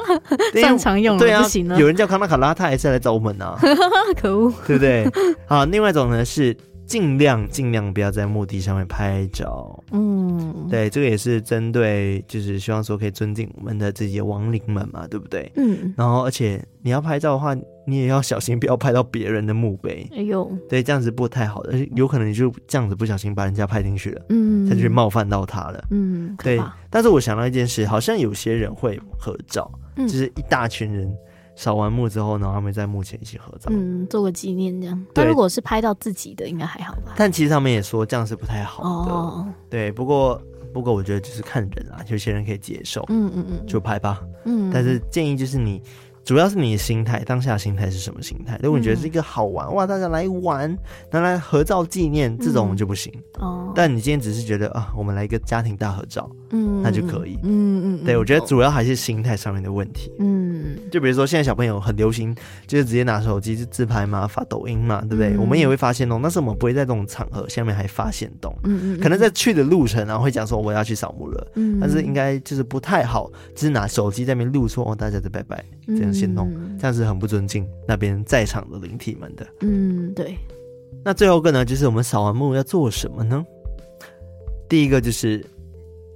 算常用了对啊，不行了，有人叫康纳卡拉，他还是来找我们呢、啊，可恶，对不对？好，另外一种呢是。尽量尽量不要在墓地上面拍照。嗯，对，这个也是针对，就是希望说可以尊敬我们的这些亡灵们嘛，对不对？嗯。然后，而且你要拍照的话，你也要小心，不要拍到别人的墓碑。哎呦，对，这样子不太好的，而且有可能你就这样子不小心把人家拍进去了，嗯，他就冒犯到他了。嗯，对。但是我想到一件事，好像有些人会合照，就是一大群人。扫完墓之后呢，他们在墓前一起合照，嗯，做个纪念这样。但如果是拍到自己的，应该还好吧？但其实他们也说这样是不太好的。哦，对，不过不过我觉得就是看人啊，有些人可以接受，嗯嗯嗯，就拍吧。嗯，但是建议就是你。主要是你的心态，当下心态是什么心态？如果你觉得是一个好玩，嗯、哇，大家来玩，拿来合照纪念，这种就不行。哦、嗯，但你今天只是觉得啊，我们来一个家庭大合照，嗯，那就可以。嗯嗯，嗯对，我觉得主要还是心态上面的问题。嗯，就比如说现在小朋友很流行，就是直接拿手机就自拍嘛，发抖音嘛，对不对？嗯、我们也会发现动，但是我们不会在这种场合下面还发现动。嗯嗯，可能在去的路程，然后会讲说我要去扫墓了。嗯，但是应该就是不太好，只是拿手机在那边录说哦，大家在拜拜这样。先弄，这样是很不尊敬那边在场的灵体们的。嗯，对。那最后一个呢，就是我们扫完墓要做什么呢？第一个就是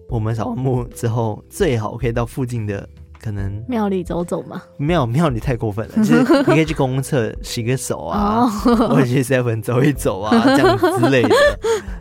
我们扫完墓之后，最好可以到附近的可能庙里走走嘛。庙庙里太过分了，就是你可以去公厕洗个手啊，或者去 seven 走一走啊，这样之类的。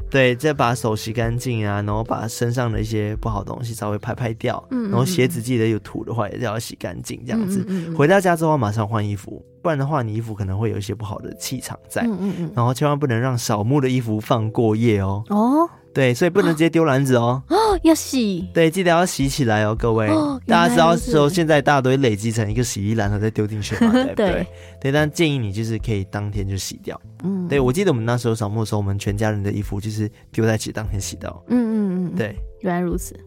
对，再把手洗干净啊，然后把身上的一些不好的东西稍微拍拍掉，嗯，然后鞋子记得有土的话也要洗干净，这样子。嗯嗯嗯，回到家之后马上换衣服，不然的话你衣服可能会有一些不好的气场在，嗯嗯嗯，然后千万不能让扫墓的衣服放过夜哦。哦。对，所以不能直接丢篮子哦。哦，要洗。对，记得要洗起来哦，各位。哦、大家知道说，现在大家都会累积成一个洗衣篮，然后再丢进去嘛，对不对？对，对，但建议你就是可以当天就洗掉。嗯，对，我记得我们那时候扫墓的时候，我们全家人的衣服就是丢在一起当天洗掉。嗯嗯嗯，对，原来如此。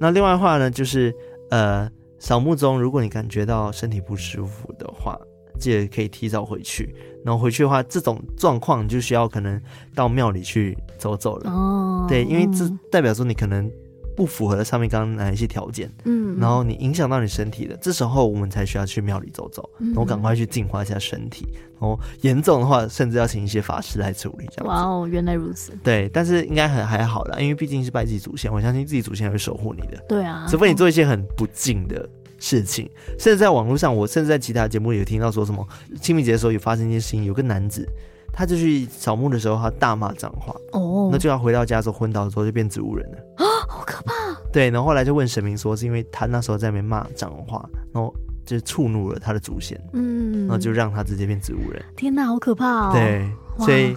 那另外的话呢，就是呃，扫墓中如果你感觉到身体不舒服的话，记得可以提早回去。然后回去的话，这种状况就需要可能到庙里去走走了。哦，对，因为这代表说你可能不符合了上面刚刚哪一些条件。嗯，然后你影响到你身体的，这时候我们才需要去庙里走走，然后赶快去净化一下身体。然后严重的话，甚至要请一些法师来处理。这样。哇哦，原来如此。对，但是应该很还好啦，因为毕竟是拜自己祖先，我相信自己祖先会守护你的。对啊，除非你做一些很不敬的。事情，甚至在网络上，我甚至在其他节目里有听到说什么清明节的时候有发生一件事情，有个男子，他就去扫墓的时候，他大骂脏话，哦，那就要回到家之后昏倒的时候就变植物人了啊，好可怕！对，然后后来就问神明说，是因为他那时候在那边骂脏话，然后就触怒了他的祖先，嗯，然后就让他直接变植物人。天哪，好可怕哦！对，所以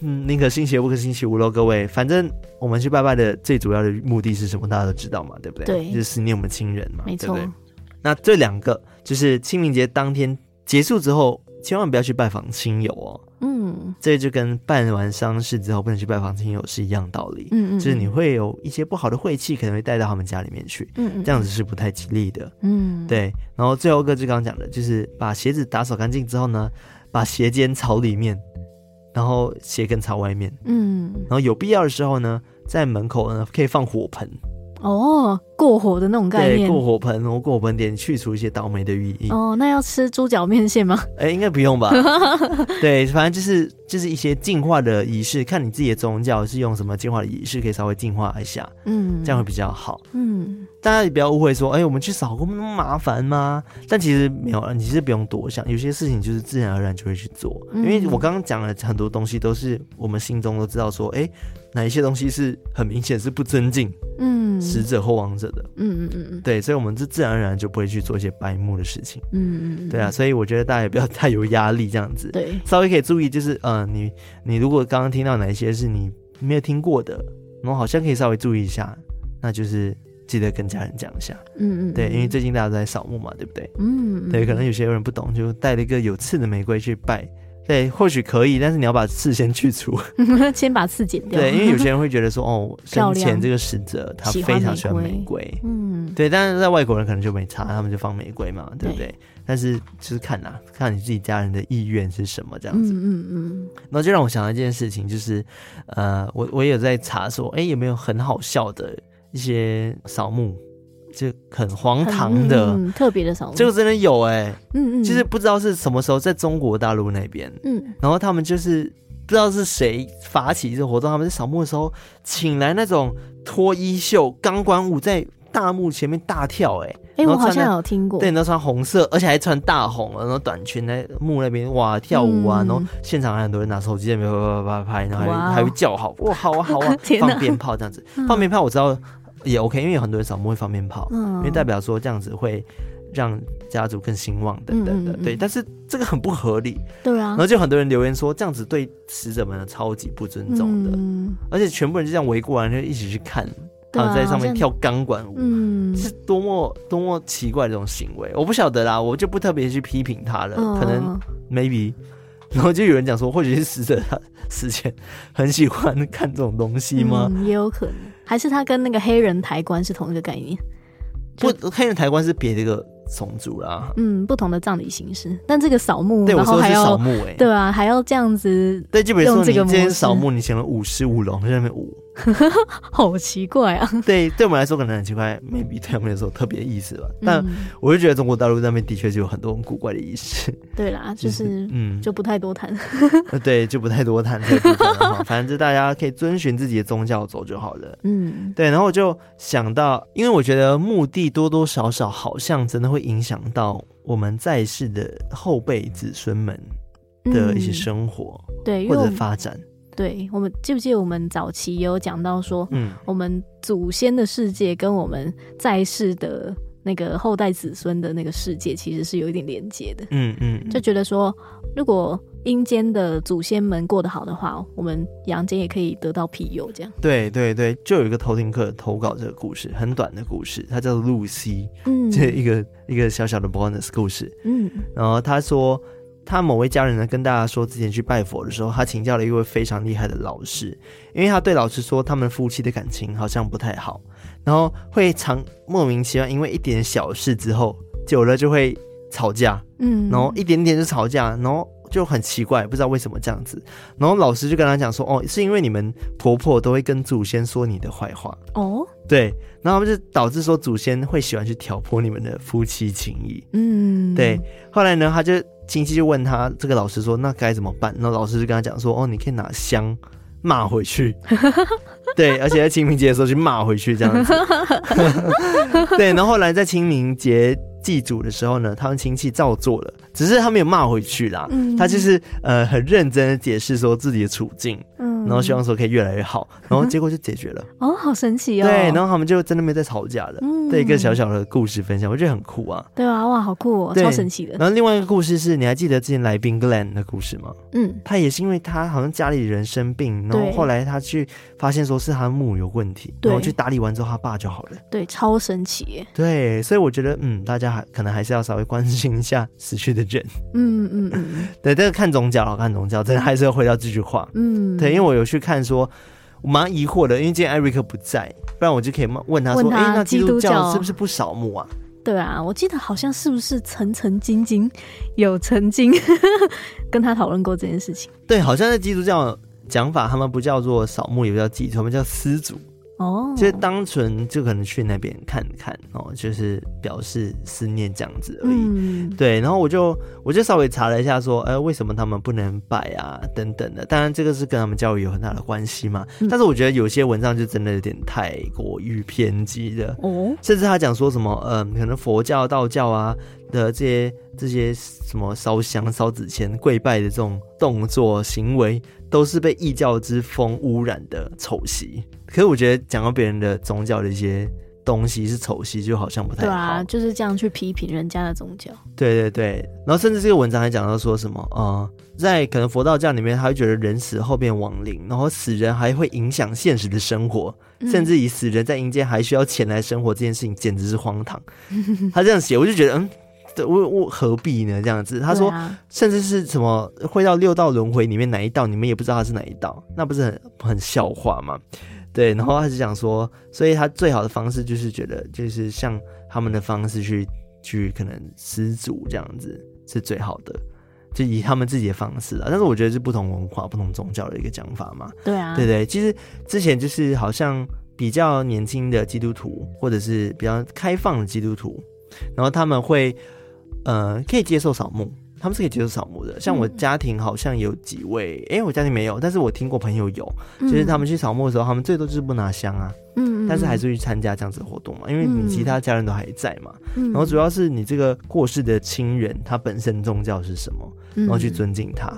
嗯，宁可信邪不可信其无喽，各位，反正我们去拜拜的最主要的目的是什么，大家都知道嘛，对不对？对，就是思念我们亲人嘛，没错。对不对？那这两个就是清明节当天结束之后，千万不要去拜访亲友哦。嗯，这就跟办完丧事之后不能去拜访亲友是一样道理。嗯嗯，就是你会有一些不好的晦气，可能会带到他们家里面去。嗯嗯，这样子是不太吉利的。嗯，对。然后最后一个就刚刚讲的，就是把鞋子打扫干净之后呢，把鞋尖朝里面，然后鞋跟朝外面。嗯，然后有必要的时候呢，在门口呢可以放火盆。哦，过火的那种概念，过火盆或过火盆点去除一些倒霉的寓意。哦，那要吃猪脚面线吗？哎、欸，应该不用吧？对，反正就是就是一些净化的仪式，看你自己的宗教是用什么净化的仪式，可以稍微净化一下，嗯，这样会比较好。嗯，大家也不要误会说，哎、欸，我们去扫过那么麻烦吗？但其实没有，你其实不用多想，有些事情就是自然而然就会去做。嗯、因为我刚刚讲了很多东西，都是我们心中都知道说，哎、欸。哪一些东西是很明显是不尊敬，嗯，死者或亡者的，嗯嗯嗯嗯，对，所以我们是自然而然就不会去做一些白目的事情，嗯嗯嗯，对啊，所以我觉得大家也不要 太有压力，这样子，对，稍微可以注意，就是，呃，你你如果刚刚听到哪一些是你没有听过的，然后好像可以稍微注意一下，那就是记得跟家人讲一下，嗯嗯，对，因为最近大家都在扫墓嘛，对不对？嗯，对，可能有些人不懂，就带了一个有刺的玫瑰去拜。对，或许可以，但是你要把刺先去除，先把刺剪掉。对，因为有些人会觉得说，哦，生前这个死者他非常喜欢玫瑰，嗯，对，但是在外国人可能就没差，他们就放玫瑰嘛，对不对？对，但是就是看呐、啊，看你自己家人的意愿是什么这样子，嗯嗯嗯。然后就让我想到一件事情，就是呃，我我也有在查说，哎，有没有很好笑的一些扫墓。就很荒唐的，嗯、特别的扫墓，这个真的有哎、欸，嗯嗯，就是不知道是什么时候在中国大陆那边，嗯，然后他们就是不知道是谁发起这个活动，他们在扫墓的时候请来那种脱衣秀钢管舞在大墓前面大跳、欸，哎，哎，我好像有听过，对，然后穿红色，而且还穿大红，然后短裙在墓那边哇跳舞啊，嗯、然后现场还很多人拿手机在那边啪啪啪拍，然后还会叫好哇好啊好啊，放鞭炮这样子，放鞭炮我知道。也 OK，因为有很多人扫墓会放鞭炮，嗯、因为代表说这样子会让家族更兴旺等等的，嗯嗯嗯对。但是这个很不合理，对啊。然后就很多人留言说这样子对死者们超级不尊重的，嗯、而且全部人就这样围过来就一起去看，他们在上面跳钢管舞，嗯，是多么多么奇怪的这种行为。我不晓得啦，我就不特别去批评他了，嗯、可能 maybe。然后就有人讲说，或许是死者他死前很喜欢看这种东西吗？嗯，也有可能，还是他跟那个黑人抬棺是同一个概念？不，黑人抬棺是别的一个种族啦。嗯，不同的葬礼形式。但这个扫墓，对，我说是扫墓，哎，对啊，还要这样子。对，就比如说你今天扫墓，你请了五十五龙在那边舞。好奇怪啊！对，对我们来说可能很奇怪，maybe 对他们来说特别意思吧。嗯、但我就觉得中国大陆那边的确就有很多很古怪的意思。对啦，就是、就是、嗯，就不太多谈。对，就不太多谈这部分了。反正就大家可以遵循自己的宗教走就好了。嗯，对。然后我就想到，因为我觉得墓地多多少少好像真的会影响到我们在世的后辈子孙们的一些生活，嗯、对，或者发展。对，我们记不记得我们早期也有讲到说，嗯，我们祖先的世界跟我们在世的那个后代子孙的那个世界其实是有一点连接的，嗯嗯，嗯就觉得说，如果阴间的祖先们过得好的话，我们阳间也可以得到庇佑，这样。对对对，就有一个偷听客投稿这个故事，很短的故事，他叫露西，嗯，这一个一个小小的 bonus 故事，嗯，然后他说。他某位家人呢，跟大家说，之前去拜佛的时候，他请教了一位非常厉害的老师，因为他对老师说，他们夫妻的感情好像不太好，然后会常莫名其妙，因为一点小事之后，久了就会吵架，嗯，然后一点点就吵架，然后就很奇怪，不知道为什么这样子，然后老师就跟他讲说，哦，是因为你们婆婆都会跟祖先说你的坏话，哦，对，然后就导致说祖先会喜欢去挑拨你们的夫妻情谊，嗯，对，后来呢，他就。亲戚就问他这个老师说：“那该怎么办？”那老师就跟他讲说：“哦，你可以拿香骂回去，对，而且在清明节的时候去骂回去这样子，对。然后后来在清明节祭祖的时候呢，他们亲戚照做了，只是他没有骂回去啦，嗯、他就是呃很认真的解释说自己的处境。”然后希望说可以越来越好，然后结果就解决了。哦，好神奇哦！对，然后他们就真的没再吵架了。嗯，对，一个小小的故事分享，我觉得很酷啊。对啊，哇，好酷哦，超神奇的。然后另外一个故事是，你还记得之前来宾 Glenn 的故事吗？嗯，他也是因为他好像家里人生病，然后后来他去发现说是他墓有问题，然后去打理完之后他爸就好了。对，超神奇耶。对，所以我觉得，嗯，大家还可能还是要稍微关心一下死去的人。嗯嗯嗯。对，这个看宗教，看宗教，真的还是要回到这句话。嗯，对，因为我有去看说。我蛮疑惑的，因为今天艾瑞克不在，不然我就可以问他说：“哎、欸，那基督教是不是不扫墓啊？”对啊，我记得好像是不是曾曾经经有曾经 跟他讨论过这件事情。对，好像在基督教讲法，他们不叫做扫墓，也不叫祭，他们叫司祖。哦，就是单纯就可能去那边看看哦，就是表示思念这样子而已。嗯、对，然后我就我就稍微查了一下，说，呃，为什么他们不能拜啊？等等的。当然，这个是跟他们教育有很大的关系嘛。嗯、但是我觉得有些文章就真的有点太过于偏激的哦，甚至他讲说什么，嗯、呃，可能佛教、道教啊的这些这些什么烧香、烧纸钱、跪拜的这种动作行为，都是被异教之风污染的丑习。可是我觉得讲到别人的宗教的一些东西是丑戏，就好像不太好。对啊，就是这样去批评人家的宗教。对对对，然后甚至这个文章还讲到说什么啊、呃，在可能佛道教里面，他会觉得人死后变亡灵，然后死人还会影响现实的生活，嗯、甚至以死人在阴间还需要钱来生活这件事情，简直是荒唐。他这样写，我就觉得嗯。我我何必呢？这样子，他说，啊、甚至是什么会到六道轮回里面哪一道，你们也不知道他是哪一道，那不是很很笑话吗？对，然后他是讲说，所以他最好的方式就是觉得，就是像他们的方式去去可能施主这样子是最好的，就以他们自己的方式啊。但是我觉得是不同文化、不同宗教的一个讲法嘛。对啊，对对，其实之前就是好像比较年轻的基督徒，或者是比较开放的基督徒，然后他们会。呃，可以接受扫墓，他们是可以接受扫墓的。像我家庭好像有几位，哎、嗯欸，我家庭没有，但是我听过朋友有，就是他们去扫墓的时候，他们最多就是不拿香啊，嗯，但是还是去参加这样子的活动嘛，因为你其他家人都还在嘛，嗯、然后主要是你这个过世的亲人，他本身宗教是什么，然后去尊敬他。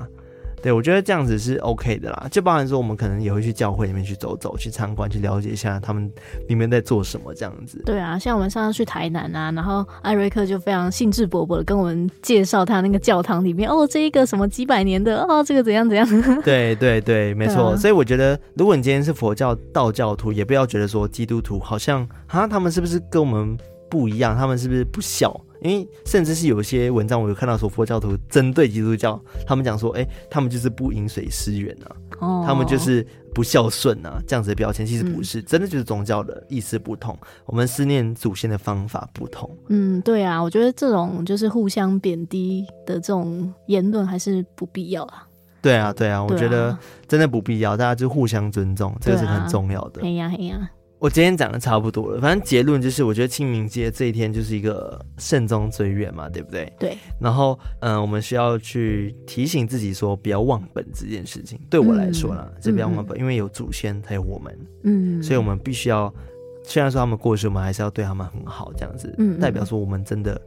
对，我觉得这样子是 OK 的啦，就包含说我们可能也会去教会里面去走走，去参观，去了解一下他们里面在做什么这样子。对啊，像我们上次去台南啊，然后艾瑞克就非常兴致勃勃的跟我们介绍他那个教堂里面，哦，这一个什么几百年的，哦，这个怎样怎样。对对对，没错。啊、所以我觉得，如果你今天是佛教、道教徒，也不要觉得说基督徒好像啊，他们是不是跟我们不一样？他们是不是不孝？因为甚至是有些文章，我有看到说佛教徒针对基督教，他们讲说，哎、欸，他们就是不饮水思源啊，哦、他们就是不孝顺啊，这样子的标签其实不是，嗯、真的就是宗教的意思不同，我们思念祖先的方法不同。嗯，对啊，我觉得这种就是互相贬低的这种言论还是不必要啊。对啊，对啊，我觉得真的不必要，大家就互相尊重，这个是很重要的。嘿呀嘿呀。我今天讲的差不多了，反正结论就是，我觉得清明节这一天就是一个慎终追远嘛，对不对？对。然后，嗯，我们需要去提醒自己说，不要忘本这件事情。对我来说啦，这、嗯、不要忘本，嗯、因为有祖先，才有我们。嗯。所以我们必须要，虽然说他们过世，我们还是要对他们很好，这样子，嗯，代表说我们真的。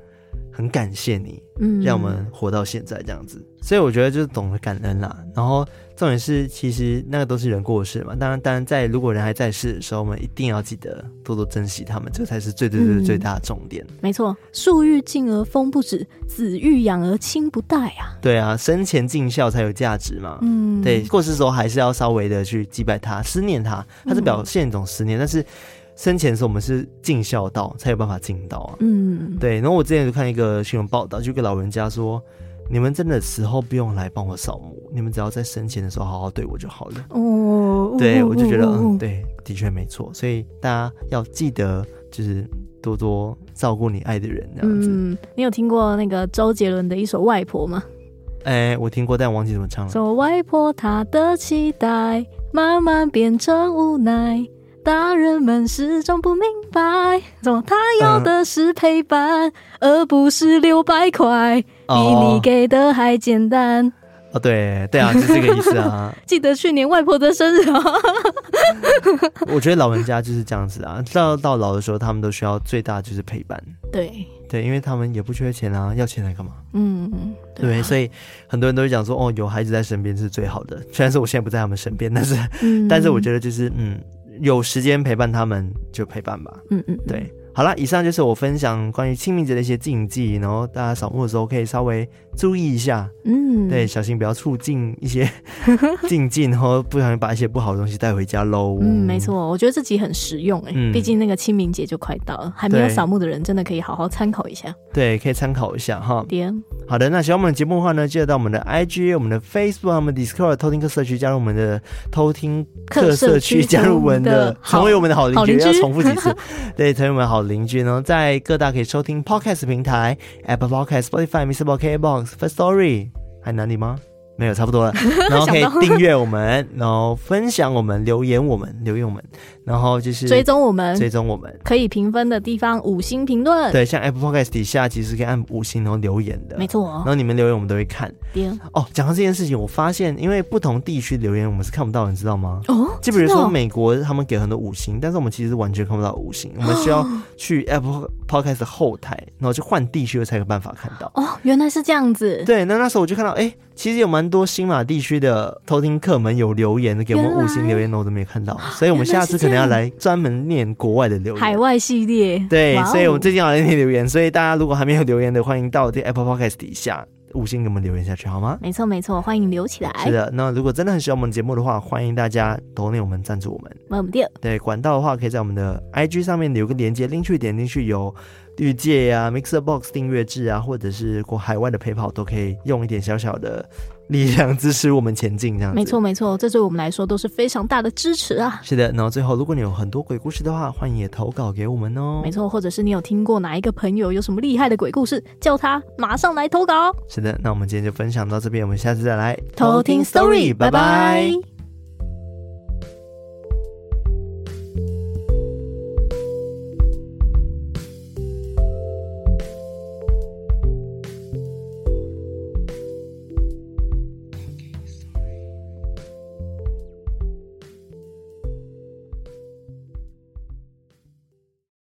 很感谢你，嗯，让我们活到现在这样子，所以我觉得就是懂得感恩啦。然后重点是，其实那个都是人过世嘛。当然，当然，在如果人还在世的时候，我们一定要记得多多珍惜他们，这才是最最最最大的重点。嗯、没错，树欲静而风不止，子欲养而亲不待啊。对啊，生前尽孝才有价值嘛。嗯，对，过世的时候还是要稍微的去祭拜他，思念他，他是表现一种思念，嗯、但是。生前的时候，我们是尽孝道才有办法尽到啊。嗯，对。然后我之前就看一个新闻报道，就跟老人家说：“你们真的死后不用来帮我扫墓，你们只要在生前的时候好好对我就好了。”哦，对，我就觉得嗯，对，的确没错。所以大家要记得，就是多多照顾你爱的人，这样子。嗯，你有听过那个周杰伦的一首《外婆》吗？哎，我听过，但我忘记怎么唱了。说外婆她的期待，慢慢变成无奈。大人们始终不明白，怎么他要的是陪伴，嗯、而不是六百块，比你给的还简单。哦，对对啊，是这个意思啊。记得去年外婆的生日啊。我觉得老人家就是这样子啊，到到老的时候，他们都需要最大就是陪伴。对对，因为他们也不缺钱啊，要钱来干嘛？嗯，对，啊、对，所以很多人都会讲说，哦，有孩子在身边是最好的。虽然说我现在不在他们身边，但是，嗯、但是我觉得就是嗯。有时间陪伴他们就陪伴吧。嗯嗯，对。好了，以上就是我分享关于清明节的一些禁忌，然后大家扫墓的时候可以稍微注意一下，嗯，对，小心不要促进一些 禁忌，然后不小心把一些不好的东西带回家喽。嗯，没错，我觉得这集很实用哎，毕竟那个清明节就快到了，还没有扫墓的人真的可以好好参考一下。对，可以参考一下哈。点好的，那喜欢我们的节目的话呢，记得到我们的 IG、我们的 Facebook、我们 Discord 偷听客社区加入我们的偷听客社区，加入我们的成为我们的好邻居，要重复几次，对，成为我们好。邻居呢，在各大可以收听 Podcast 平台，Apple Podcast、Spotify、Mr. Box、KBox、Firstory，还难你吗？ 没有，差不多了。然后可以订阅我们，然后分享我们，留言我们，留言我们，然后就是追踪我们，追踪我们可以评分的地方五星评论。对，像 Apple Podcast 底下其实可以按五星然后留言的，没错。然后你们留言我们都会看。哦，讲到这件事情，我发现因为不同地区留言我们是看不到的，你知道吗？哦，就比如说美国他们给很多五星，但是我们其实完全看不到五星，我们需要去 Apple Podcast 后台，然后去换地区才有办法看到。哦，原来是这样子。对，那那时候我就看到，哎，其实有蛮多新马地区。的偷听客们有留言的，给我们五星留言，我都没看到，所以我们下次可能要来专门念国外的留言，海外系列。对，所以我们最近要来念留言，所以大家如果还没有留言的，欢迎到这 Apple Podcast 底下五星给我们留言下去，好吗？没错没错，欢迎留起来。是的，那如果真的很喜欢我们节目的话，欢迎大家投内我们赞助我们。对，管道的话，可以在我们的 IG 上面留个连接，拎去点进去有绿界呀、Mixer Box 订阅制啊，或者是国海外的陪跑，都可以用一点小小的。力量支持我们前进，这样子。没错没错，这对我们来说都是非常大的支持啊！是的，然后最后，如果你有很多鬼故事的话，欢迎也投稿给我们哦。没错，或者是你有听过哪一个朋友有什么厉害的鬼故事，叫他马上来投稿。是的，那我们今天就分享到这边，我们下次再来偷听 story，拜拜。